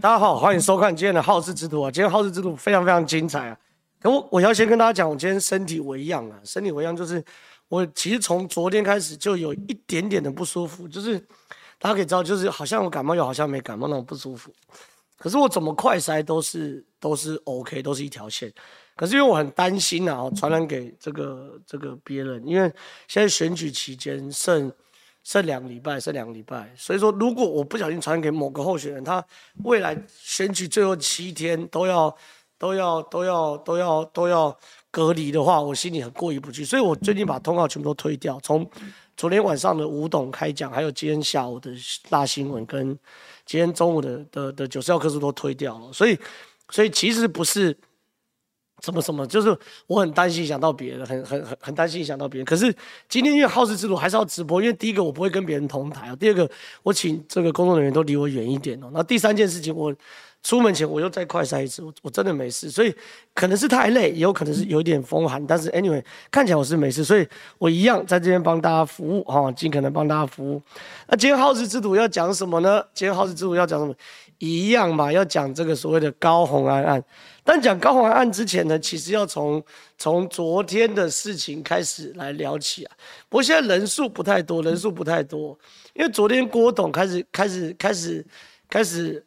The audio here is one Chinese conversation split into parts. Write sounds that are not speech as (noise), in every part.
大家好，欢迎收看今天的好事之徒啊！今天好事之徒非常非常精彩啊！可我我要先跟大家讲，我今天身体微恙啊，身体微恙就是我其实从昨天开始就有一点点的不舒服，就是大家可以知道，就是好像我感冒又好像没感冒那种不舒服。可是我怎么快筛都是都是 OK，都是一条线。可是因为我很担心啊，传染给这个这个别人，因为现在选举期间剩。剩两个礼拜，剩两个礼拜，所以说如果我不小心传给某个候选人，他未来选举最后七天都要都要都要都要都要隔离的话，我心里很过意不去。所以我最近把通告全部都推掉，从昨天晚上的吴董开讲，还有今天下午的大新闻，跟今天中午的的的九十号客诉都推掉了。所以，所以其实不是。什么什么，就是我很担心影响到别人，很很很很担心影响到别人。可是今天因为好事之徒还是要直播，因为第一个我不会跟别人同台啊，第二个我请这个工作人员都离我远一点哦。那第三件事情，我出门前我又再快筛一次，我我真的没事，所以可能是太累，也有可能是有一点风寒，但是 anyway 看起来我是没事，所以我一样在这边帮大家服务哈，尽可能帮大家服务。那今天好事之徒要讲什么呢？今天好事之徒要讲什么？一样嘛，要讲这个所谓的高红安案。但讲高虹安案之前呢，其实要从从昨天的事情开始来聊起啊。不过现在人数不太多，人数不太多，因为昨天郭董开始开始开始开始，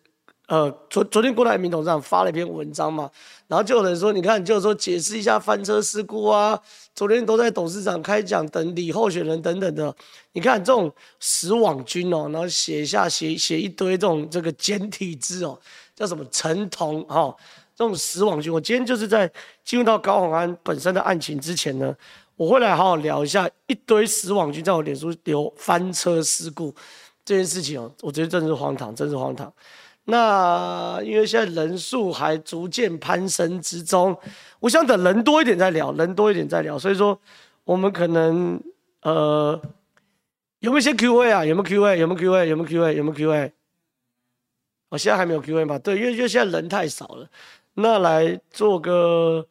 呃，昨昨天郭台铭董事长发了一篇文章嘛，然后就有人说，你看，就是说解释一下翻车事故啊。昨天都在董事长开讲等李候选人等等的，你看这种死网军哦，然后写下写写一堆这种这个简体字哦，叫什么陈同哈，这种死网军。我今天就是在进入到高虹安本身的案情之前呢，我会来好好聊一下一堆死网军在我脸书留翻车事故这件事情哦，我觉得真是荒唐，真是荒唐。那因为现在人数还逐渐攀升之中，我想等人多一点再聊，人多一点再聊。所以说，我们可能呃，有没有一些 Q&A 啊？有没有 Q&A？有没有 Q&A？有没有 Q&A？有没有 Q&A？我现在还没有 Q&A 吧？对，因为因为现在人太少了。那来做个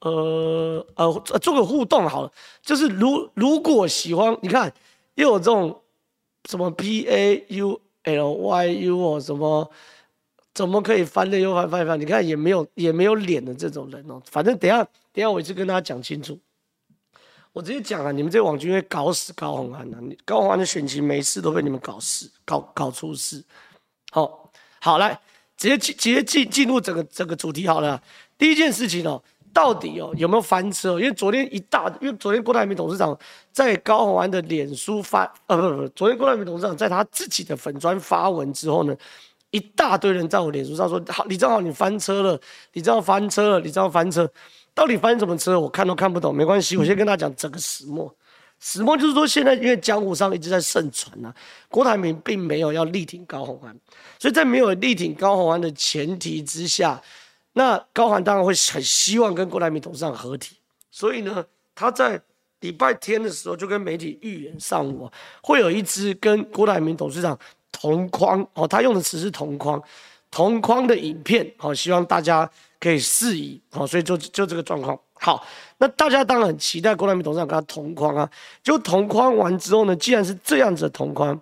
呃呃做个互动好了，就是如如果喜欢，你看又有这种什么 P A U。L Y U 哦，什么怎么可以翻了又翻翻翻？你看也没有也没有脸的这种人哦。反正等下等下我一次跟大家讲清楚。我直接讲啊，你们这网军会搞死高虹安啊！高虹安的选情每次都被你们搞死，搞搞出事。好，好来，直接进直接进进入整个整个主题好了。第一件事情哦。到底哦有没有翻车？因为昨天一大，因为昨天郭台铭董事长在高虹安的脸书发，呃不不不，昨天郭台铭董事长在他自己的粉专发文之后呢，一大堆人在我脸书上说，好，李正皓你翻车了，李正皓翻车了，李正皓翻车，到底翻什么车？我看都看不懂，没关系，我先跟他讲整个始末。始末就是说，现在因为江湖上一直在盛传呐，郭台铭并没有要力挺高虹安，所以在没有力挺高虹安的前提之下。那高虹安当然会很希望跟郭台铭董事长合体，所以呢，他在礼拜天的时候就跟媒体预言，上午会有一支跟郭台铭董事长同框哦，他用的词是同框，同框的影片哦，希望大家可以释疑哦，所以就就这个状况。好，那大家当然很期待郭台铭董事长跟他同框啊，就同框完之后呢，既然是这样子的同框。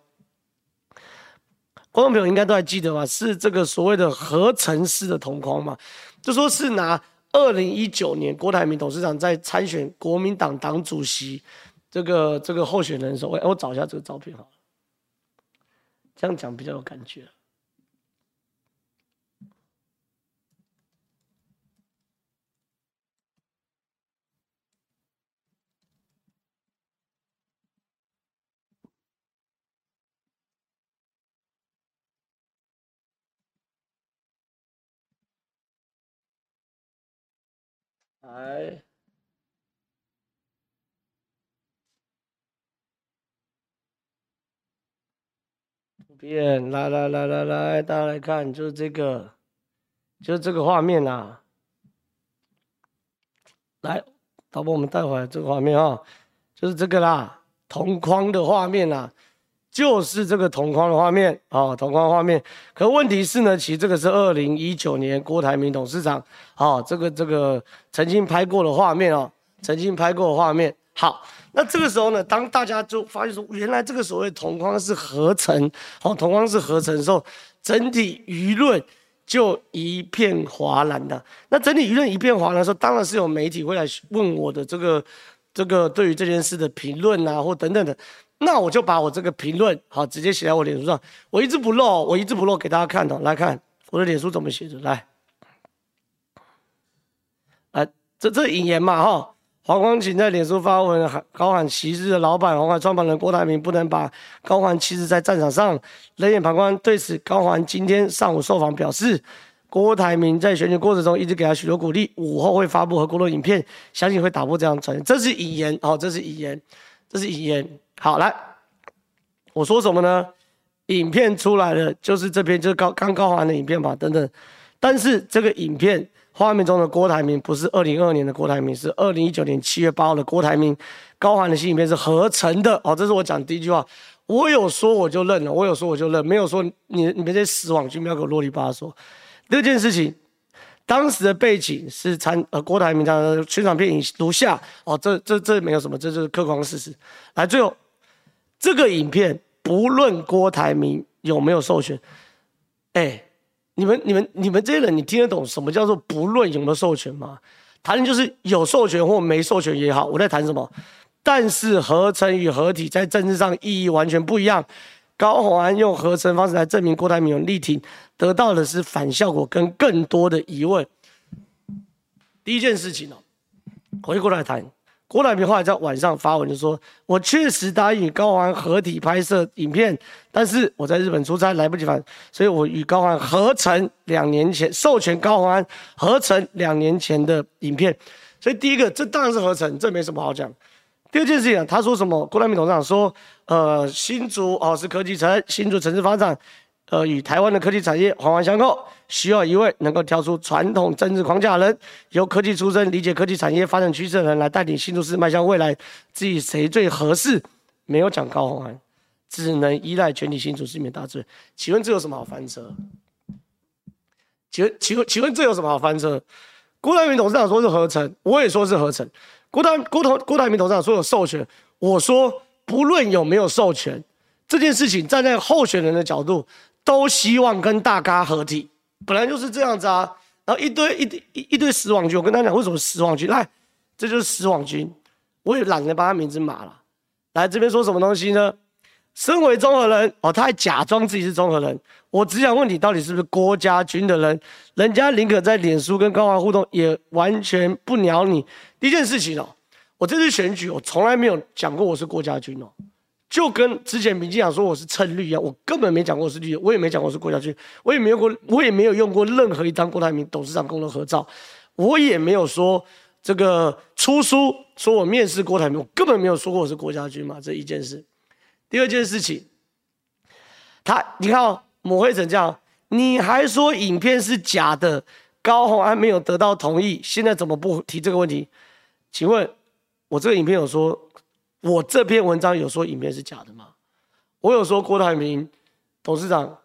观众朋友应该都还记得吧？是这个所谓的合成式的同框嘛？就说是拿二零一九年郭台铭董事长在参选国民党党主席这个这个候选人的时候，我我找一下这个照片好了，这样讲比较有感觉。来，变，来来来来来，大家来看，就是这个，就是这个画面啊。来，导播，我们带回来这个画面啊，就是这个啦，同框的画面啦。就是这个同框的画面啊，同框画面。可问题是呢，其实这个是二零一九年郭台铭董事长啊，这个这个曾经拍过的画面哦，曾经拍过的画面。好，那这个时候呢，当大家就发现说，原来这个所谓同框是合成，哦，同框是合成的时候，整体舆论就一片哗然的。那整体舆论一片哗然的时候，当然是有媒体会来问我的这个这个对于这件事的评论啊，或等等的。那我就把我这个评论好直接写在我脸书上，我一字不漏，我一字不漏给大家看的。来看我的脸书怎么写的，来，来，这这引言嘛哈。黄光芹在脸书发文喊高喊骑士的老板鸿海创办人郭台铭不能把高虹安弃置在战场上，冷眼旁观。对此，高虹安今天上午受访表示，郭台铭在选举过程中一直给他许多鼓励，午后会发布和郭的影片，相信会打破这样的传言。这是引言哦，这是引言，这是引言。好，来，我说什么呢？影片出来了，就是这篇，就是高刚高虹安的影片吧，等等。但是这个影片。画面中的郭台铭不是二零二二年的郭台铭，是二零一九年七月八号的郭台铭。高虹安的新影片是合成的哦，这是我讲第一句话。我有说我就认了，我有说我就认，没有说你你们这些死网军不要给我啰里吧嗦。第二件事情，当时的背景是参呃郭台铭他的宣传片如下哦，这这这没有什么，这就是客观事实。来，最后这个影片不论郭台铭有没有授权，哎。你们、你们、你们这些人，你听得懂什么叫做不论有没有授权吗？谈的就是有授权或没授权也好，我在谈什么？但是合成与合体在政治上意义完全不一样。高虹安用合成方式来证明郭台铭有力挺，得到的是反效果跟更多的疑问。第一件事情哦，回过来谈。郭台铭后来在晚上发文就说：“我确实答应与高虹安合体拍摄影片，但是我在日本出差来不及返，所以我与高虹安合成两年前授权高虹安合成两年前的影片。所以第一个，这当然是合成，这没什么好讲。第二件事情，他说什么？郭台铭董事长说：呃，新竹哦是科技城，新竹城市发展。”呃，与台湾的科技产业环环相扣，需要一位能够跳出传统政治框架的人，由科技出身、理解科技产业发展趋势的人来带领新竹市迈向未来。至于谁最合适，没有讲高宏安，只能依赖全体新竹市民大智慧。请问这有什么好翻车？请问，请问，请问这有什么好翻车？郭台铭董事长说是合成，我也说是合成。郭台郭台郭台铭董事长说有授权，我说不论有没有授权，这件事情站在候选人的角度。都希望跟大咖合体，本来就是这样子啊。然后一堆一堆一一堆死网军，我跟他讲为什么死网军？来，这就是死网军，我也懒得把他名字码了。来这边说什么东西呢？身为中和人哦，他还假装自己是中和人。我只想问你，到底是不是郭家军的人？人家宁可在脸书跟高华互动，也完全不鸟你。第一件事情哦，我这次选举，我从来没有讲过我是郭家军哦。就跟之前民进党说我是蹭绿一样，我根本没讲过是绿，我也没讲过是郭家军，我也没有过，我也没有用过任何一张郭台铭董事长共同合照，我也没有说这个出书说我面试郭台铭，我根本没有说过我是郭家军嘛，这一件事。第二件事情，他你看哦，抹黑成这样，你还说影片是假的，高虹安没有得到同意，现在怎么不提这个问题？请问，我这个影片有说？我这篇文章有说影片是假的吗？我有说郭台铭董事长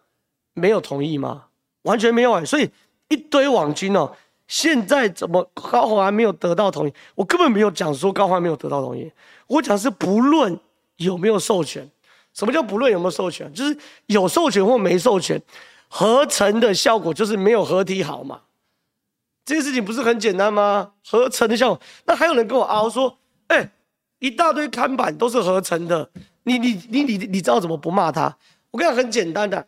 没有同意吗？完全没有啊！所以一堆网军哦，现在怎么高虹安没有得到同意？我根本没有讲说高虹安没有得到同意，我讲是不论有没有授权。什么叫不论有没有授权？就是有授权或没授权，合成的效果就是没有合体好嘛。这件事情不是很简单吗？合成的效果，那还有人跟我拗说，哎、一大堆看板都是合成的，你你你你你知道怎么不骂他？我跟你讲很简单的，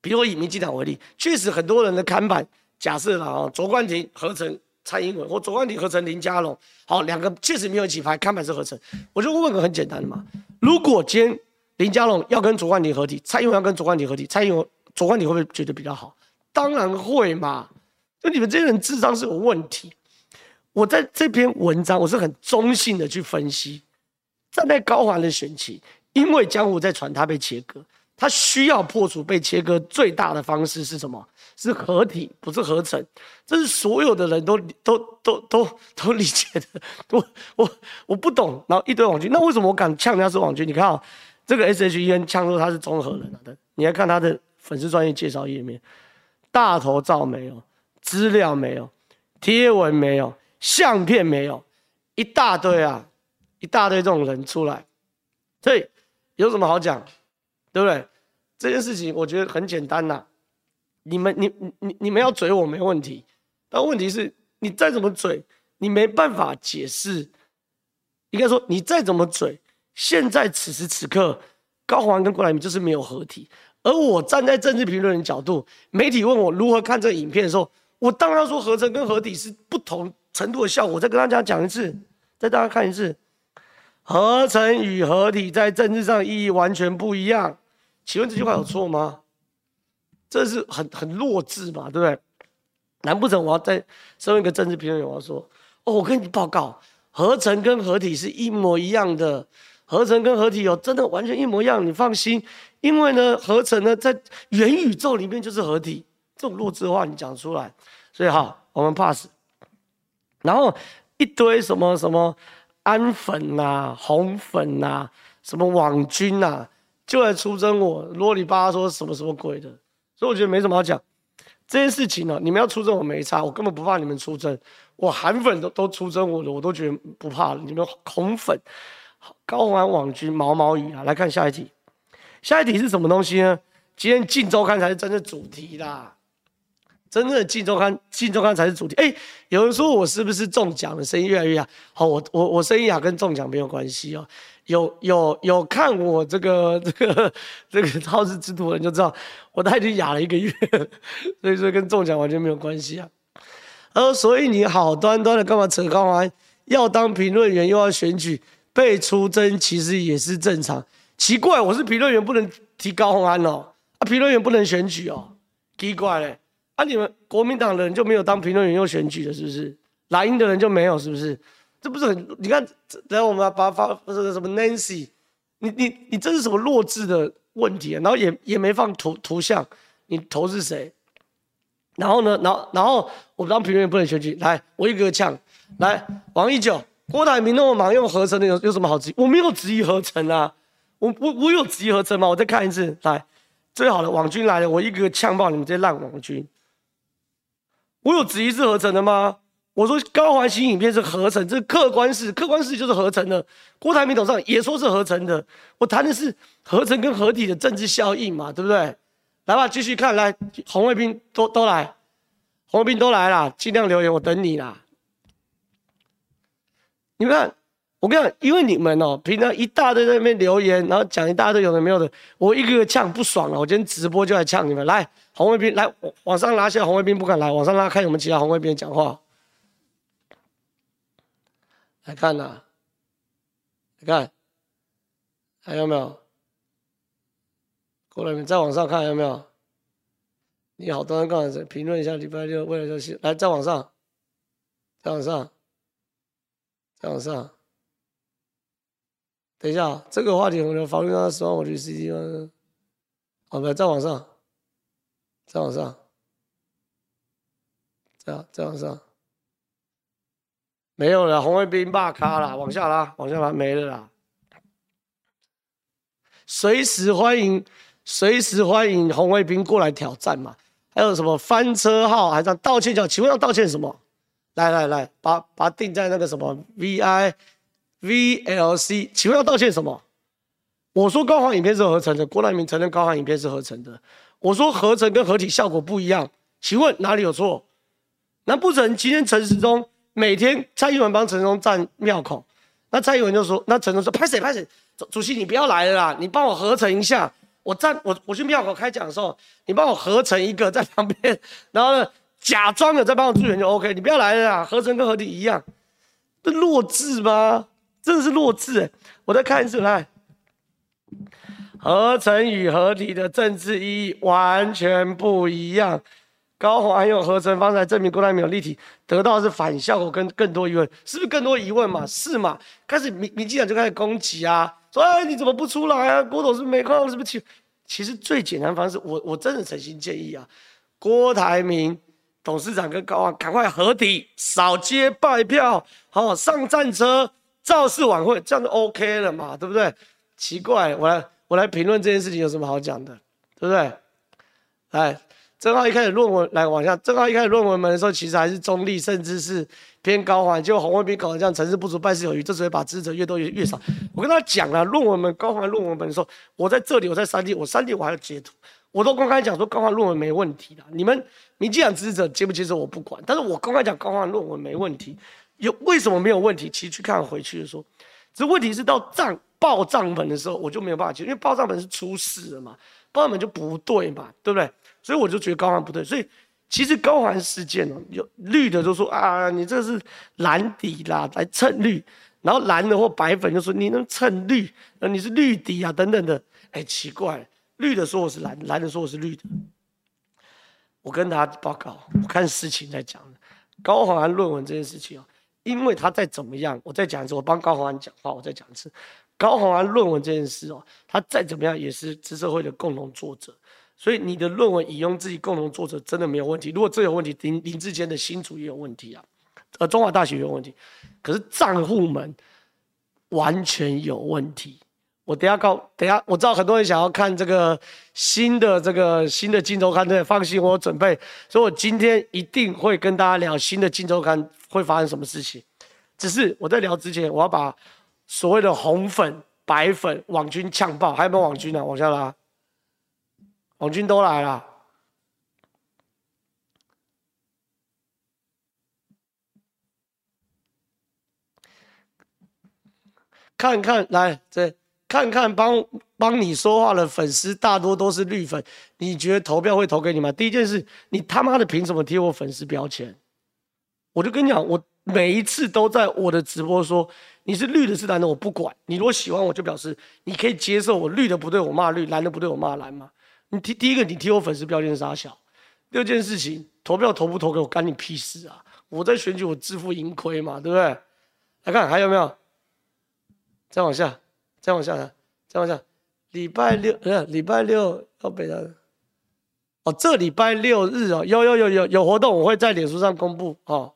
比如以民进党为例，确实很多人的看板，假设了啊，卓冠廷合成蔡英文，或卓冠廷合成林佳龙，好，两个确实没有一起拍，看板是合成。我就问个很简单的嘛，如果今天林佳龙要跟卓冠廷合体，蔡英文要跟卓冠廷合体，蔡英文卓冠廷会不会觉得比较好？当然会嘛，就你们这些人智商是有问题。我在这篇文章，我是很中性的去分析，站在高环的选情，因为江湖在传他被切割，他需要破除被切割最大的方式是什么？是合体，不是合成。这是所有的人都都都都都理解的。(laughs) 我我我不懂，然后一堆网军，那为什么我敢呛人家是网军？你看啊，这个 S H E N 呛说他是综合人，你来看他的粉丝专业介绍页面，大头照没有，资料没有，贴文没有。相片没有，一大堆啊，一大堆这种人出来，所以有什么好讲，对不对？这件事情我觉得很简单呐，你们你你你们要嘴我没问题，但问题是你再怎么嘴，你没办法解释。应该说你再怎么嘴，现在此时此刻，高虹安跟郭台铭就是没有合体。而我站在政治评论人角度，媒体问我如何看这个影片的时候，我当然说合成跟合体是不同程度的效果。再跟大家讲一次，再大家看一次，合成与合体在政治上意义完全不一样。请问这句话有错吗？这是很很弱智嘛，对不对？难不成我要再身为一个政治评论员，我要说，哦，我跟你报告，合成跟合体是一模一样的。合成跟合体有真的完全一模一样，你放心，因为呢，合成呢在元宇宙里面就是合体，这种弱智的话你讲出来，所以好，我们 pass。然后一堆什么什么安粉呐、红粉呐、什么网军呐，就来出征我，啰里吧嗦说什么什么鬼的，所以我觉得没什么好讲。这件事情呢、你们要出征我没差，我根本不怕你们出征，我韩粉都都出征我的，我都觉得不怕了。你们红粉。高玩网军毛毛雨啊，来看下一题。下一题是什么东西呢？今天《镜周刊》才是真正主题啦，真正的《镜周刊》《镜周刊》才是主题。哎，有人说我是不是中奖了？声音越来越哑。好，我我我声音哑跟中奖没有关系哦。有有有看我这个 (laughs) 这个这个好事之徒的人就知道，我都已经哑了一个月，(laughs) 所以说跟中奖完全没有关系啊。呃，所以你好端端的干嘛扯高安？要当评论员又要选举。被出征其实也是正常，奇怪，我是评论员不能提高安哦，啊，评论员不能选举哦，奇怪嘞，啊，你们国民党的人就没有当评论员又选举的，是不是？蓝营的人就没有，是不是？这不是很？你看，等下我们把发这个什么 Nancy，你你你这是什么弱智的问题啊？然后也也没放图图像，你投是谁？然后呢？然后然后我当评论员不能选举，来，我一个个呛，来，王一九。郭台铭那么忙用合成的有有什么好质疑？我没有质疑合成啊，我我我有质疑合成吗？我再看一次，来，最好的网军来了，我一个个呛爆你们这些烂网军。我有质疑是合成的吗？我说高环形影片是合成，这是客观事，客观事就是合成的。郭台铭董事长也说是合成的，我谈的是合成跟合体的政治效应嘛，对不对？来吧，继续看，来，红卫兵都都来，红卫兵都来了，尽量留言，我等你啦。你们看，我跟你讲，因为你们哦，平常一大堆在那边留言，然后讲一大堆有的没有的，我一个个呛不爽了。我今天直播就来呛你们，来红卫兵，来往上拉下，红卫兵不敢来，往上拉，看有没有其他红卫兵讲话。来看呐、啊，来看，还有没有？过来，你再往上看有没有？你好多人刚才评论一下礼拜六未来消息，来再往上，再往上。再往上，等一下，这个话题我们法律上十万我去 CT 吗，好，来再往上，再往上，再再往上，没有了，红卫兵罢咖了，往下拉，往下拉，没了啦。随时欢迎，随时欢迎红卫兵过来挑战嘛。还有什么翻车号，还是道歉叫？请问要道歉什么？来来来，把把定在那个什么 V I V L C，请问要道歉什么？我说高航影片是合成的，郭台铭承认高航影片是合成的。我说合成跟合体效果不一样，请问哪里有错？难不成今天陈时中每天蔡英文帮陈时中站庙口，那蔡英文就说，那陈时中说拍谁拍谁，主席你不要来了啦，你帮我合成一下，我站我我去庙口开讲的时候，你帮我合成一个 (laughs) 在旁边，然后呢？假装的在帮我助选就 OK，你不要来了啦，合成跟合体一样，这弱智吗？真的是弱智哎！我再看一次来，合成与合体的政治意义完全不一样。高虹安用合成方式来证明郭台铭有立体，得到的是反效果跟更多疑问，是不是更多疑问嘛？是嘛？开始民民进党就开始攻击啊，说哎你怎么不出来啊？郭董是不是没空？是不是？其实最简单方式，我我真的诚心建议啊，郭台铭。董事长跟高虹赶快合体，扫街拜票，好上战车，造势晚会，这样就 OK 了嘛，对不对？奇怪，我来我来评论这件事情有什么好讲的，对不对？来，正好一开始论文来往下，正好一开始论文门的时候，其实还是中立，甚至是偏高环，结果红卫兵搞得这样，成事不足败事有余，这只会把支持者越多越越少。我跟他讲了，论文门高环论文门的时候，我在这里，我在三地，我三地我还要截图，我都公开讲说高环论文没问题的。你们民进党支持者接不接受我不管，但是我公开讲高环论文没问题。有为什么没有问题？其实去看回去的时候，这问题是到账报账本的时候，我就没有办法接，因为报账本是出事了嘛，报账本就不对嘛，对不对？所以我就觉得高环不对。所以其实高环事件哦，有绿的就说啊，你这是蓝底啦，来蹭绿。然后蓝的或白粉就说你能蹭绿，呃，你是绿底啊等等的，哎，奇怪，绿的说我是蓝，蓝的说我是绿的。我跟大家报告，我看事情在讲高环论文这件事情哦，因为他再怎么样，我再讲一次，我帮高宏安讲话，我再讲一次，高宏安论文这件事哦，他再怎么样也是知社会的共同作者，所以你的论文引用自己共同作者真的没有问题。如果这有问题，林林志坚的新主也有问题啊。呃，中华大学有问题，可是账户们完全有问题。我等下告，等下我知道很多人想要看这个新的这个新的《镜周刊》，对，放心，我有准备，所以我今天一定会跟大家聊新的《镜周刊》会发生什么事情。只是我在聊之前，我要把所谓的红粉、白粉、网军呛爆，还有没有网军呢、啊？往下拉，网军都来了。看看来，这看看帮帮你说话的粉丝大多都是绿粉，你觉得投票会投给你吗？第一件事，你他妈的凭什么贴我粉丝标签？我就跟你讲，我每一次都在我的直播说，你是绿的，是蓝的，我不管。你如果喜欢我，就表示你可以接受我绿的不对，我骂绿；蓝的不对，我骂蓝吗？你第第一个，你贴我粉丝标签是啥小？第二件事情，投票投不投给我，干你屁事啊！我在选举，我自负盈亏嘛，对不对？来看还有没有？再往下，再往下，再往下。礼拜六，呃，礼拜六要北的。哦，这礼拜六日哦，有有有有有活动，我会在脸书上公布哦。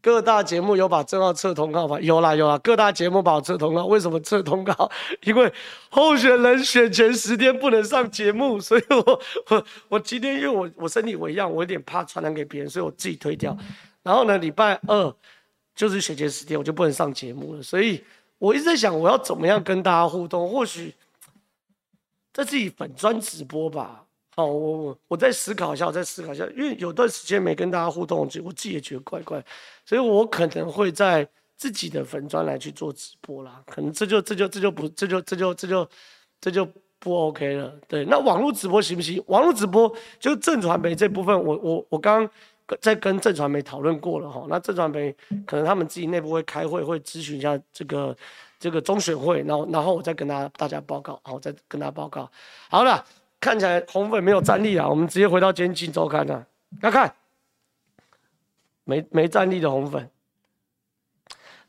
各大节目有把正号撤通告吗？有啦有啦，各大节目把我撤通告。为什么撤通告？(laughs) 因为候选人选前十天不能上节目，所以我我我今天因为我我身体一样，我有点怕传染给别人，所以我自己推掉。然后呢，礼拜二。就是学姐十天，我就不能上节目了，所以我一直在想，我要怎么样跟大家互动？或许在自己粉专直播吧。好，我我我再思考一下，我再思考一下，因为有段时间没跟大家互动，我我自己也觉得怪怪，所以我可能会在自己的粉专来去做直播啦。可能这就这就这就不这就这就这就这就不 OK 了。对，那网络直播行不行？网络直播就正传媒这部分，我我我刚。在跟郑传媒讨论过了哈，那郑传媒可能他们自己内部会开会，会咨询一下这个这个中选会，然后然后我再跟大大家报告，好，再跟大家报告。好了，看起来红粉没有战力了，我们直接回到今天周刊了。要看没没战力的红粉，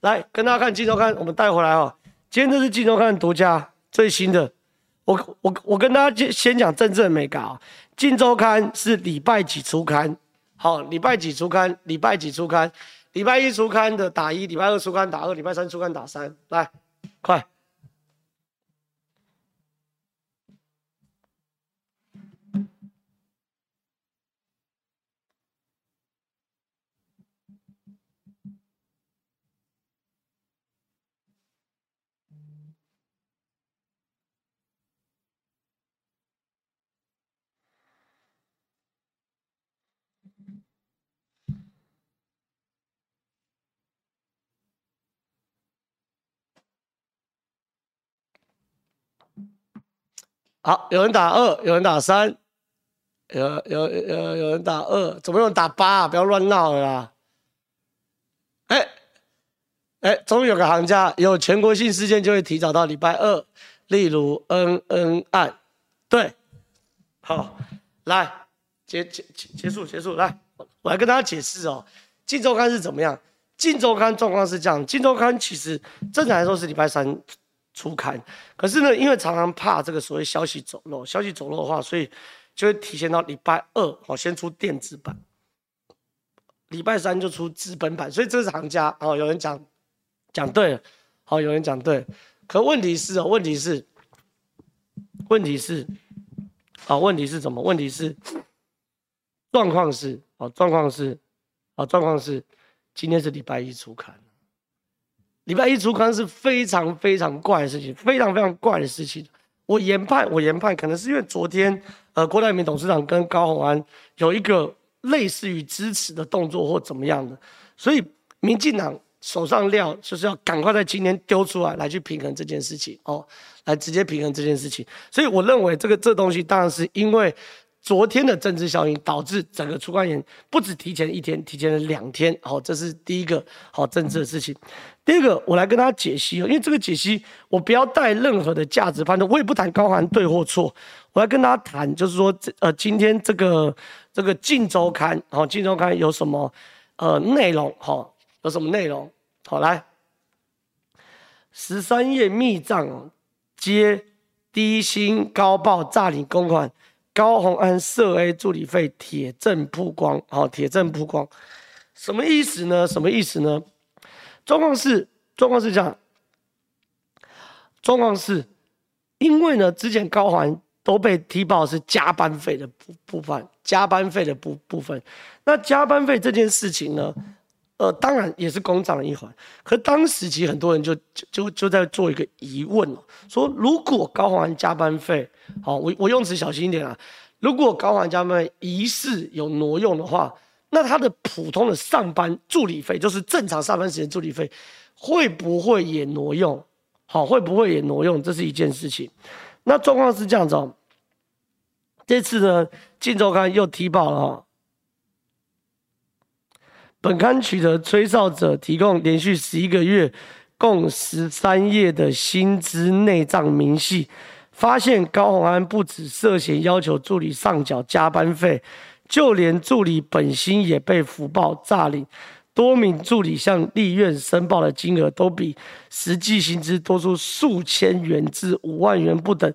来跟大家看镜周刊，我们带回来哦。今天这是镜周刊独家最新的，我我我跟大家先先讲政治美稿，镜周刊是礼拜几出刊？好，礼拜几出刊？礼拜几出刊？礼拜一出刊的打一，礼拜二出刊打二，礼拜三出刊打三。来，快！好，有人打二，有人打三，有有有有人打二，怎么有人打八啊？不要乱闹了啦！哎哎，终于有个行家，有全国性事件就会提早到礼拜二，例如恩恩案，对，好，来结结结束结束，来，我来跟大家解释哦，镜周刊是怎么样？镜周刊状况是这样，镜周刊其实正常来说是礼拜三。出刊，可是呢，因为常常怕这个所谓消息走漏，消息走漏的话，所以就会提前到礼拜二，好，先出电子版，礼拜三就出纸本版，所以这是行家哦。有人讲讲对了，好，有人讲对，可问题是哦，问题是，问题是，啊，问题是什么？问题是状况是，哦，状况是，啊，状况是，今天是礼拜一出刊。礼拜一出刊是非常非常怪的事情，非常非常怪的事情。我研判，我研判可能是因为昨天呃郭台铭董事长跟高虹安有一个类似于支持的动作或怎么样的，所以民进党手上料就是要赶快在今天丢出来，来去平衡这件事情哦，来直接平衡这件事情。所以我认为这个这东西当然是因为。昨天的政治效应导致整个出关严不止提前一天，提前了两天。好，这是第一个好政治的事情。第二个，我来跟大家解析哦，因为这个解析我不要带任何的价值判断，我也不谈高虹安对或错。我来跟大家谈，就是说这，呃，今天这个这个《镜周刊》好，《镜周刊》有什么呃内容？好，有什么内容？好，来，十三页密账接低薪高报诈领公款。高虹安涉 A 助理费铁证曝光，好，铁证曝光，什么意思呢？什么意思呢？状况是，状况是这样，状况是，因为呢，之前高环都被踢爆是加班费的部部分，加班费的部部分，那加班费这件事情呢？呃，当然也是公账的一环，可当时其实很多人就就就在做一个疑问哦，说如果高虹安加班费，好，我我用词小心一点啊，如果高虹安加班费疑似有挪用的话，那他的普通的上班助理费，就是正常上班时间助理费，会不会也挪用？好，会不会也挪用？这是一件事情。那状况是这样子哦，这次呢，《镜周刊》又踢爆了哈。本刊取得吹哨者提供连续十一个月共十三页的薪资内账明细，发现高虹安不止涉嫌要求助理上缴加班费，就连助理本薪也被福报诈领，多名助理向立院申报的金额都比实际薪资多出数千元至五万元不等，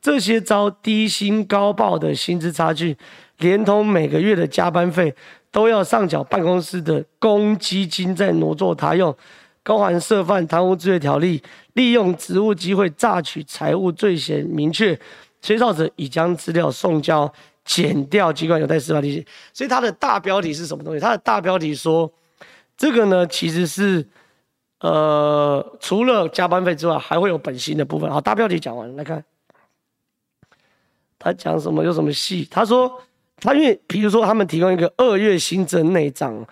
这些遭低薪高报的薪资差距，连同每个月的加班费。都要上缴办公室的公积金，再挪作他用。高虹安涉犯贪污治罪条例，利用职务机会诈取财物罪嫌明确。吹哨者已将资料送交检调机关，有待司法理解。所以它的大标题是什么东西？它的大标题说，这个呢其实是，呃，除了加班费之外，还会有本薪的部分。好，大标题讲完了，来看，他讲什么？有什么戏？他说。他因为，比如说，他们提供一个二月薪资内账，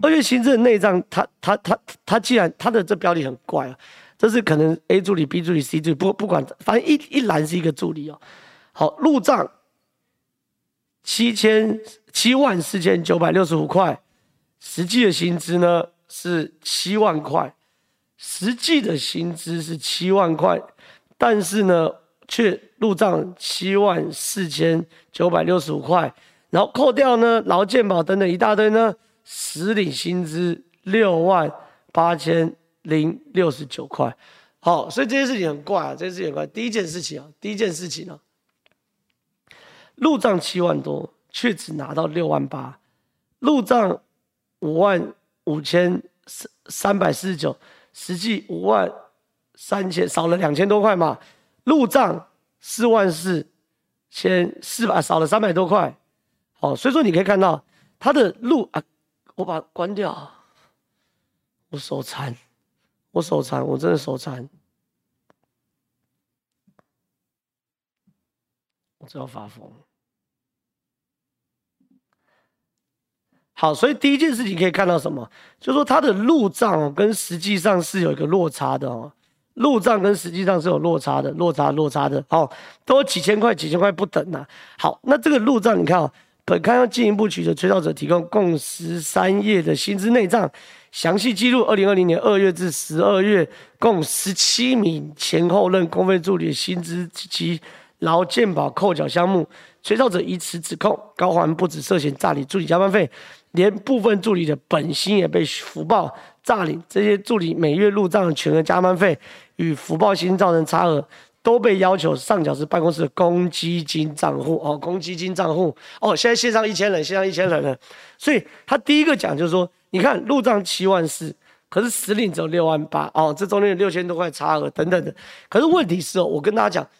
二月薪资内账，他他他他既然他的这标题很怪啊，这是可能 A 助理、B 助理、C 助理，不不管，反正一一栏是一个助理哦。好，入账七千七万四千九百六十五块，实际的薪资呢是七万块，实际的薪资是七万块，但是呢却入账七万四千九百六十五块。然后扣掉呢，劳健保等等一大堆呢，实领薪资六万八千零六十九块。好，所以这件事情很怪啊，这件事情很怪。第一件事情啊，第一件事情啊，入账七万多，却只拿到六万八；入账五万五千三三百四十九，实际五万三千，少了两千多块嘛。入账四万四千四百，少了三百多块。哦，所以说你可以看到他的路啊，我把它关掉，我手残，我手残，我真的手残，我真要发疯。好，所以第一件事情可以看到什么？就是说他的入账跟实际上是有一个落差的哦，入账跟实际上是有落差的，落差落差的，哦，都几千块几千块不等呐。好，那这个入账你看哦。本刊要进一步取得吹哨者提供共十三页的薪资内账，详细记录二零二零年二月至十二月共十七名前后任公费助理的薪资及劳健保扣缴项目。吹哨者以此指控高环不止涉嫌诈领助理加班费，连部分助理的本薪也被福报诈领。这些助理每月入账的全额加班费与福报薪造成差额。都被要求上缴至办公室的公积金账户哦，公积金账户哦，现在线上一千人，线上一千人了，所以他第一个讲就是说，你看入账七万四，可是实领只有六万八哦，这中间有六千多块差额等等的，可是问题是哦，我跟大家讲，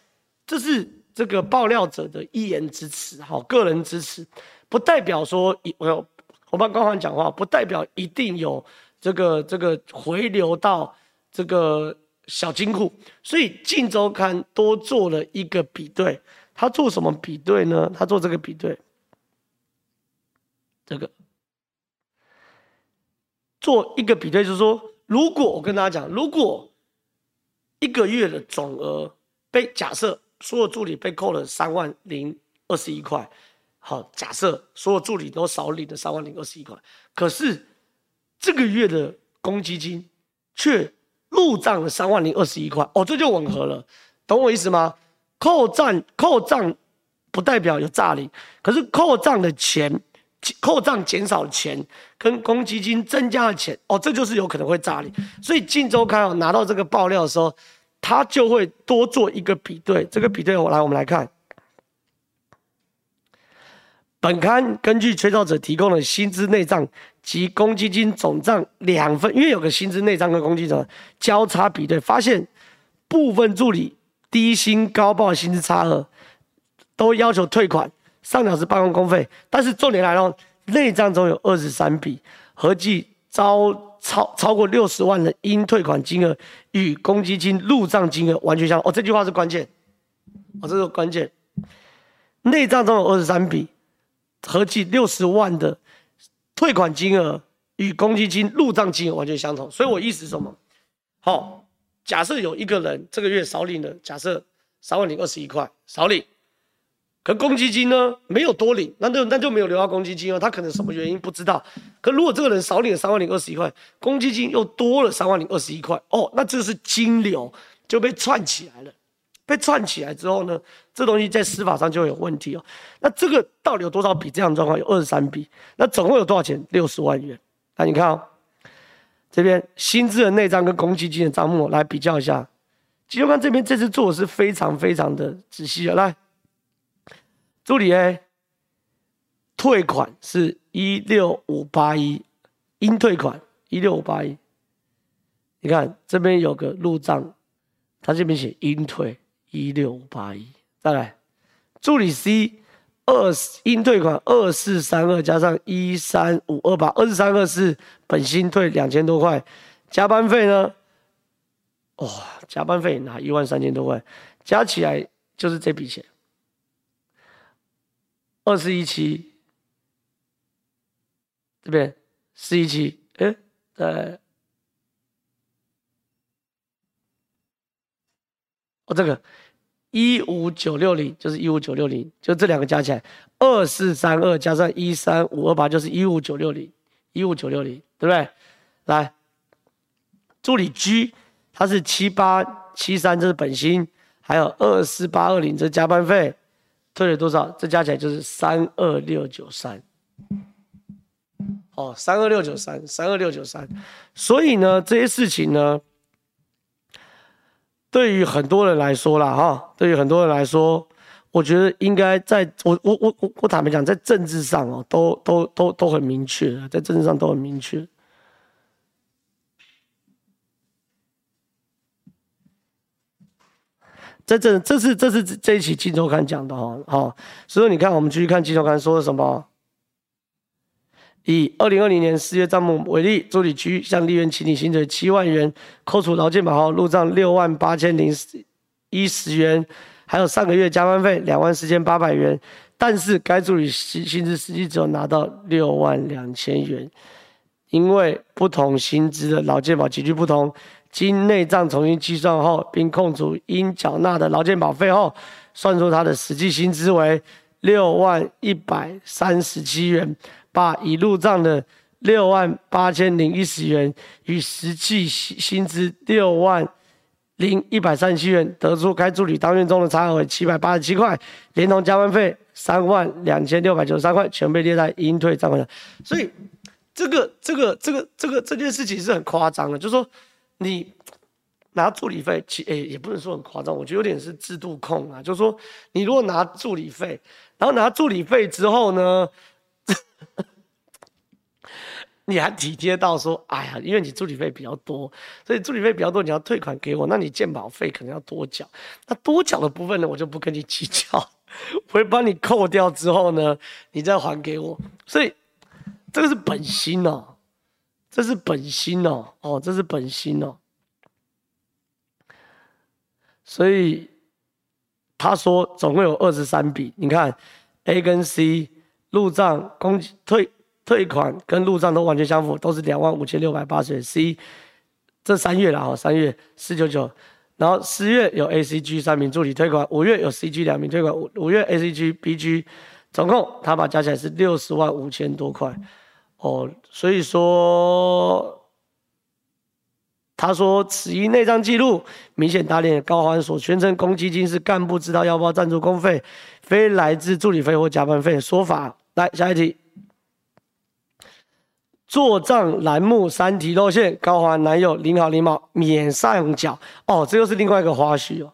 这是这个爆料者的一言之词，好，个人支持，不代表说我我帮高虹安讲话，不代表一定有这个这个回流到这个。小金库，所以《镜周刊》多做了一个比对。他做什么比对呢？他做这个比对，这个做一个比对，就是说，如果我跟大家讲，如果一个月的总额被假设所有助理被扣了三万零二十一块，好，假设所有助理都少领了三万零二十一块，可是这个月的公积金却入账了三万零二十一块，哦，这就吻合了，懂我意思吗？扣账扣账不代表有诈领，可是扣账的钱，扣账减少的钱跟公积金增加的钱，哦，这就是有可能会诈领。所以《镜周刊》拿到这个爆料的时候，他就会多做一个比对。这个比对，我来，我们来看。本刊根据吹哨者提供的薪资内账及公积金总账两份，因为有个薪资内账跟公积金交叉比对，发现部分助理低薪高报薪资差额都要求退款，上缴是办公公费。但是重点来了，内账中有二十三笔，合计超超超过六十万的应退款金额与公积金入账金额完全相同。哦，这句话是关键，哦，这是关键。内账中有二十三笔。合计六十万的退款金额与公积金入账金额完全相同，所以我意思是什么？好，假设有一个人这个月少领了，假设三万零二十一块少领，可公积金呢没有多领，那就那就没有留到公积金哦，他可能什么原因不知道。可如果这个人少领了三万零二十一块，公积金又多了三万零二十一块，哦，那这是金流就被串起来了。被串起来之后呢，这东西在司法上就有问题哦。那这个到底有多少笔这样的状况？有二十三笔。那总共有多少钱？六十万元。那你看哦，这边薪资的内账跟公积金的账目来比较一下。镜周刊这边这次做的是非常非常的仔细的。来，助理 A 退款是一六五八一，应退款一六五八一。你看这边有个入账，他这边写应退。一六五八一，再来，助理 C 二应退款二四三二加上一三五二八，二四三二是本薪退两千多块，加班费呢？哇、哦，加班费拿一万三千多块，加起来就是这笔钱，二四一七，这边四一七，哎，在，哦，这个。一五九六零就是一五九六零，就这两个加起来，二四三二加上一三五二八就是一五九六零，一五九六零，对不对？来，助理 G，他是七八七三，这是本薪，还有二四八二零，这是加班费，退了多少？这加起来就是三二六九三。哦，三二六九三，三二六九三。所以呢，这些事情呢。对于很多人来说啦，哈，对于很多人来说，我觉得应该在我我我我我坦白讲，在政治上哦，都都都都很明确，在政治上都很明确。在这这是这是这一期《镜周刊》讲的哈，好，所以你看，我们继续看《镜周刊》说了什么。以二零二零年四月账目为例，助理区向立院请你薪水七万元，扣除劳健保后入账六万八千零一十元，还有上个月加班费两万四千八百元。但是该助理薪薪资实际只有拿到六万两千元，因为不同薪资的劳健保级距不同，经内账重新计算后，并扣除应缴纳的劳健保费后，算出他的实际薪资为六万一百三十七元。把已入账的六万八千零一十元与实际薪资六万零一百三十七元，得出该助理当月中的差额为七百八十七块，连同加班费三万两千六百九十三块，全被列在应退账款上。所以，这个、这个、这个、这个这件事情是很夸张的，就是说你拿助理费，其诶也不能说很夸张，我觉得有点是制度控啊，就是说你如果拿助理费，然后拿助理费之后呢？(laughs) 你还体贴到说，哎呀，因为你助理费比较多，所以助理费比较多，你要退款给我，那你鉴保费可能要多缴。那多缴的部分呢，我就不跟你计较，(laughs) 我会帮你扣掉之后呢，你再还给我。所以这个是本心哦，这是本心哦，哦，这是本心哦。所以他说总共有二十三笔。你看 A 跟 C 入账公退退款跟入账都完全相符，都是两万五千六百八十元。C 这三月了哈，三月四九九，然后四月有 A、C、G 三名助理退款，五月有 C、G 两名退款，五五月 A、C、G、B、G 总共他把加起来是六十万五千多块哦，所以说。他说：“此一内账记录明显打脸高环所宣称公积金是干部知道要报赞助公费，非来自助理费或加班费的说法。”来下一题，做账栏目三题露馅，高环男友领好领满免上缴哦，这又是另外一个花絮哦。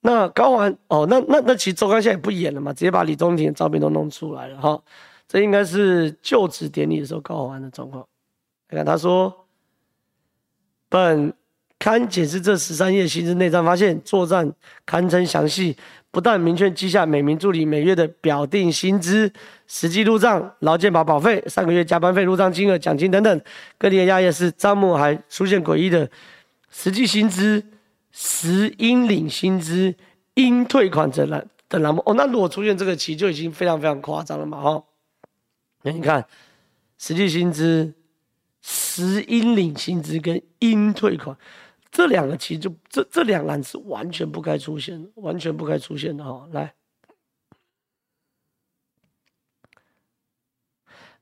那高环哦，那那那其实周刊现在也不演了嘛，直接把李宗廷的照片都弄出来了哈。这应该是就职典礼的时候高虹安的状况。你看他说。本刊检视这十三页薪资内账，发现作帐堪称详细，不但明确记下每名助理每月的表定薪资、实际入账、劳健保保费、上个月加班费入账金额、奖金等等。更令人讶异的是，账目还出现诡异的实际薪资、实应领薪资、应退款等栏等栏目。哦，那如果出现这个，其实就已经非常非常夸张了嘛！哈，你看实际薪资。实应领薪资跟应退款，这两个其实就这这两栏是完全不该出现的，完全不该出现的哈。来，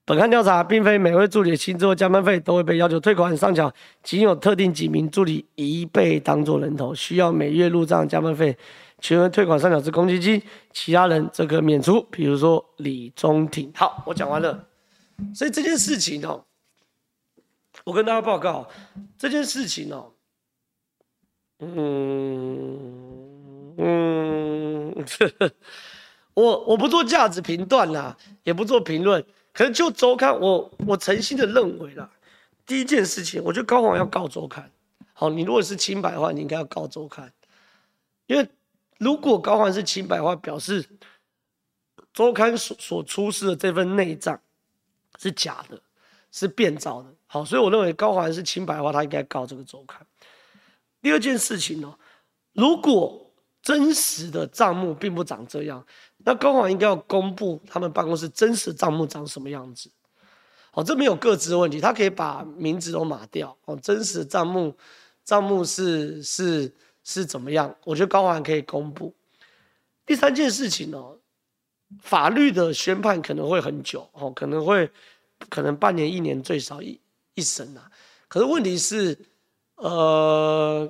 本刊调查，并非每位助理的薪资或加班费都会被要求退款上缴，仅有特定几名助理一被当作人头，需要每月入账加班费全额退款上缴至公积金，其他人则可免除。比如说李宗廷。好，我讲完了。所以这件事情哦。我跟大家报告这件事情哦，嗯嗯，(laughs) 我我不做价值评断啦，也不做评论，可能就周刊，我我诚心的认为啦，第一件事情，我觉得高虹要告周刊。好，你如果是清白的话，你应该要告周刊，因为如果高环是清白的话，表示周刊所所出示的这份内账是假的，是变造的。好，所以我认为高环是清白的话，他应该告这个周刊。第二件事情呢、哦，如果真实的账目并不长这样，那高环应该要公布他们办公室真实账目长什么样子。好，这没有个资的问题，他可以把名字都码掉。哦，真实的账目账目是是是怎么样？我觉得高虹安可以公布。第三件事情呢、哦，法律的宣判可能会很久，哦，可能会可能半年一年最少一。一审啊，可是问题是，呃，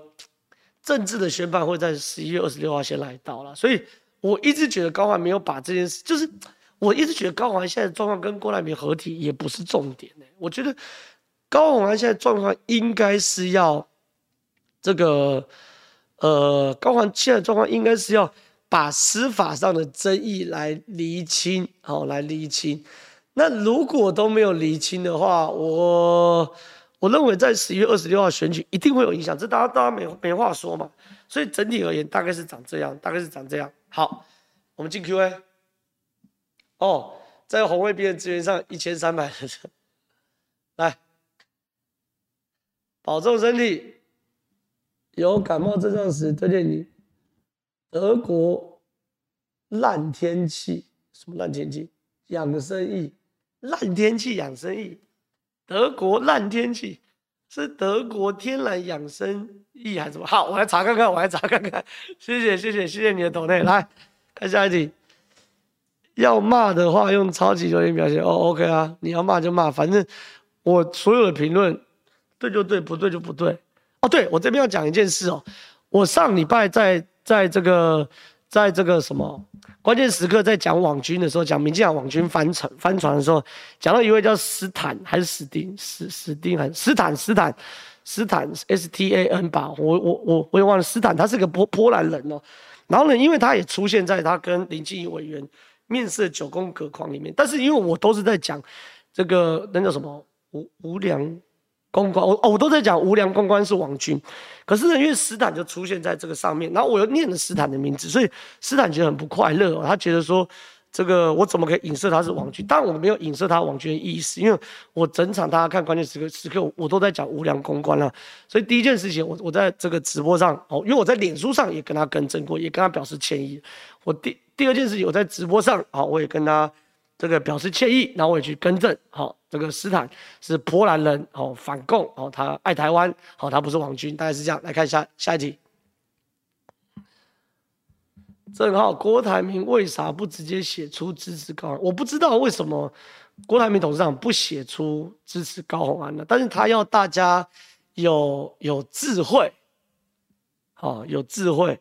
政治的宣判会在十一月二十六号先来到了，所以我一直觉得高虹没有把这件事，就是我一直觉得高虹现在状况跟郭台铭合体也不是重点。我觉得高虹安现在状况应该是要这个，呃，高环现在状况应该是要把司法上的争议来厘清，好，来厘清。那如果都没有厘清的话，我我认为在十一月二十六号选举一定会有影响，这大家大家没没话说嘛。所以整体而言，大概是长这样，大概是长这样。好，我们进 Q&A。哦，在红卫兵的资源上一千三百人，来，保重身体。有感冒症状时推荐你德国烂天气，什么烂天气？养生益。烂天气养生益，德国烂天气是德国天然养生益还是什么？好，我来查看看，我来查看看。谢谢谢谢谢谢你的抖内，来看下一题。要骂的话用超级留言表现哦，OK 啊，你要骂就骂，反正我所有的评论对就对，不对就不对。哦，对，我这边要讲一件事哦，我上礼拜在在这个在这个什么。关键时刻在讲网军的时候，讲民进党网军翻船翻船的时候，讲到一位叫斯坦还是史丁史史丁还是斯坦斯坦斯坦 S T A N 吧，我我我我也忘了斯坦，他是个波波兰人哦。然后呢，因为他也出现在他跟林静怡委员面试的九宫格框里面，但是因为我都是在讲这个那叫什么无无良。公关，我，我都在讲无良公关是王军，可是呢，因为斯坦就出现在这个上面，然后我又念了斯坦的名字，所以斯坦觉得很不快乐哦，他觉得说这个我怎么可以影射他是王军？当然我没有影射他王军的意思，因为我整场大家看关键时刻时刻，我都在讲无良公关了。所以第一件事情，我我在这个直播上哦，因为我在脸书上也跟他更正过，也跟他表示歉意。我第第二件事情，我在直播上啊，我也跟他这个表示歉意，然后我也去更正。好，这个斯坦是波兰人，哦，反共，哦，他爱台湾，好，他不是王军，大概是这样。来看一下下一题。正好郭台铭为啥不直接写出支持高虹安？我不知道为什么郭台铭董事长不写出支持高虹安呢？但是他要大家有有智慧，好、有智慧。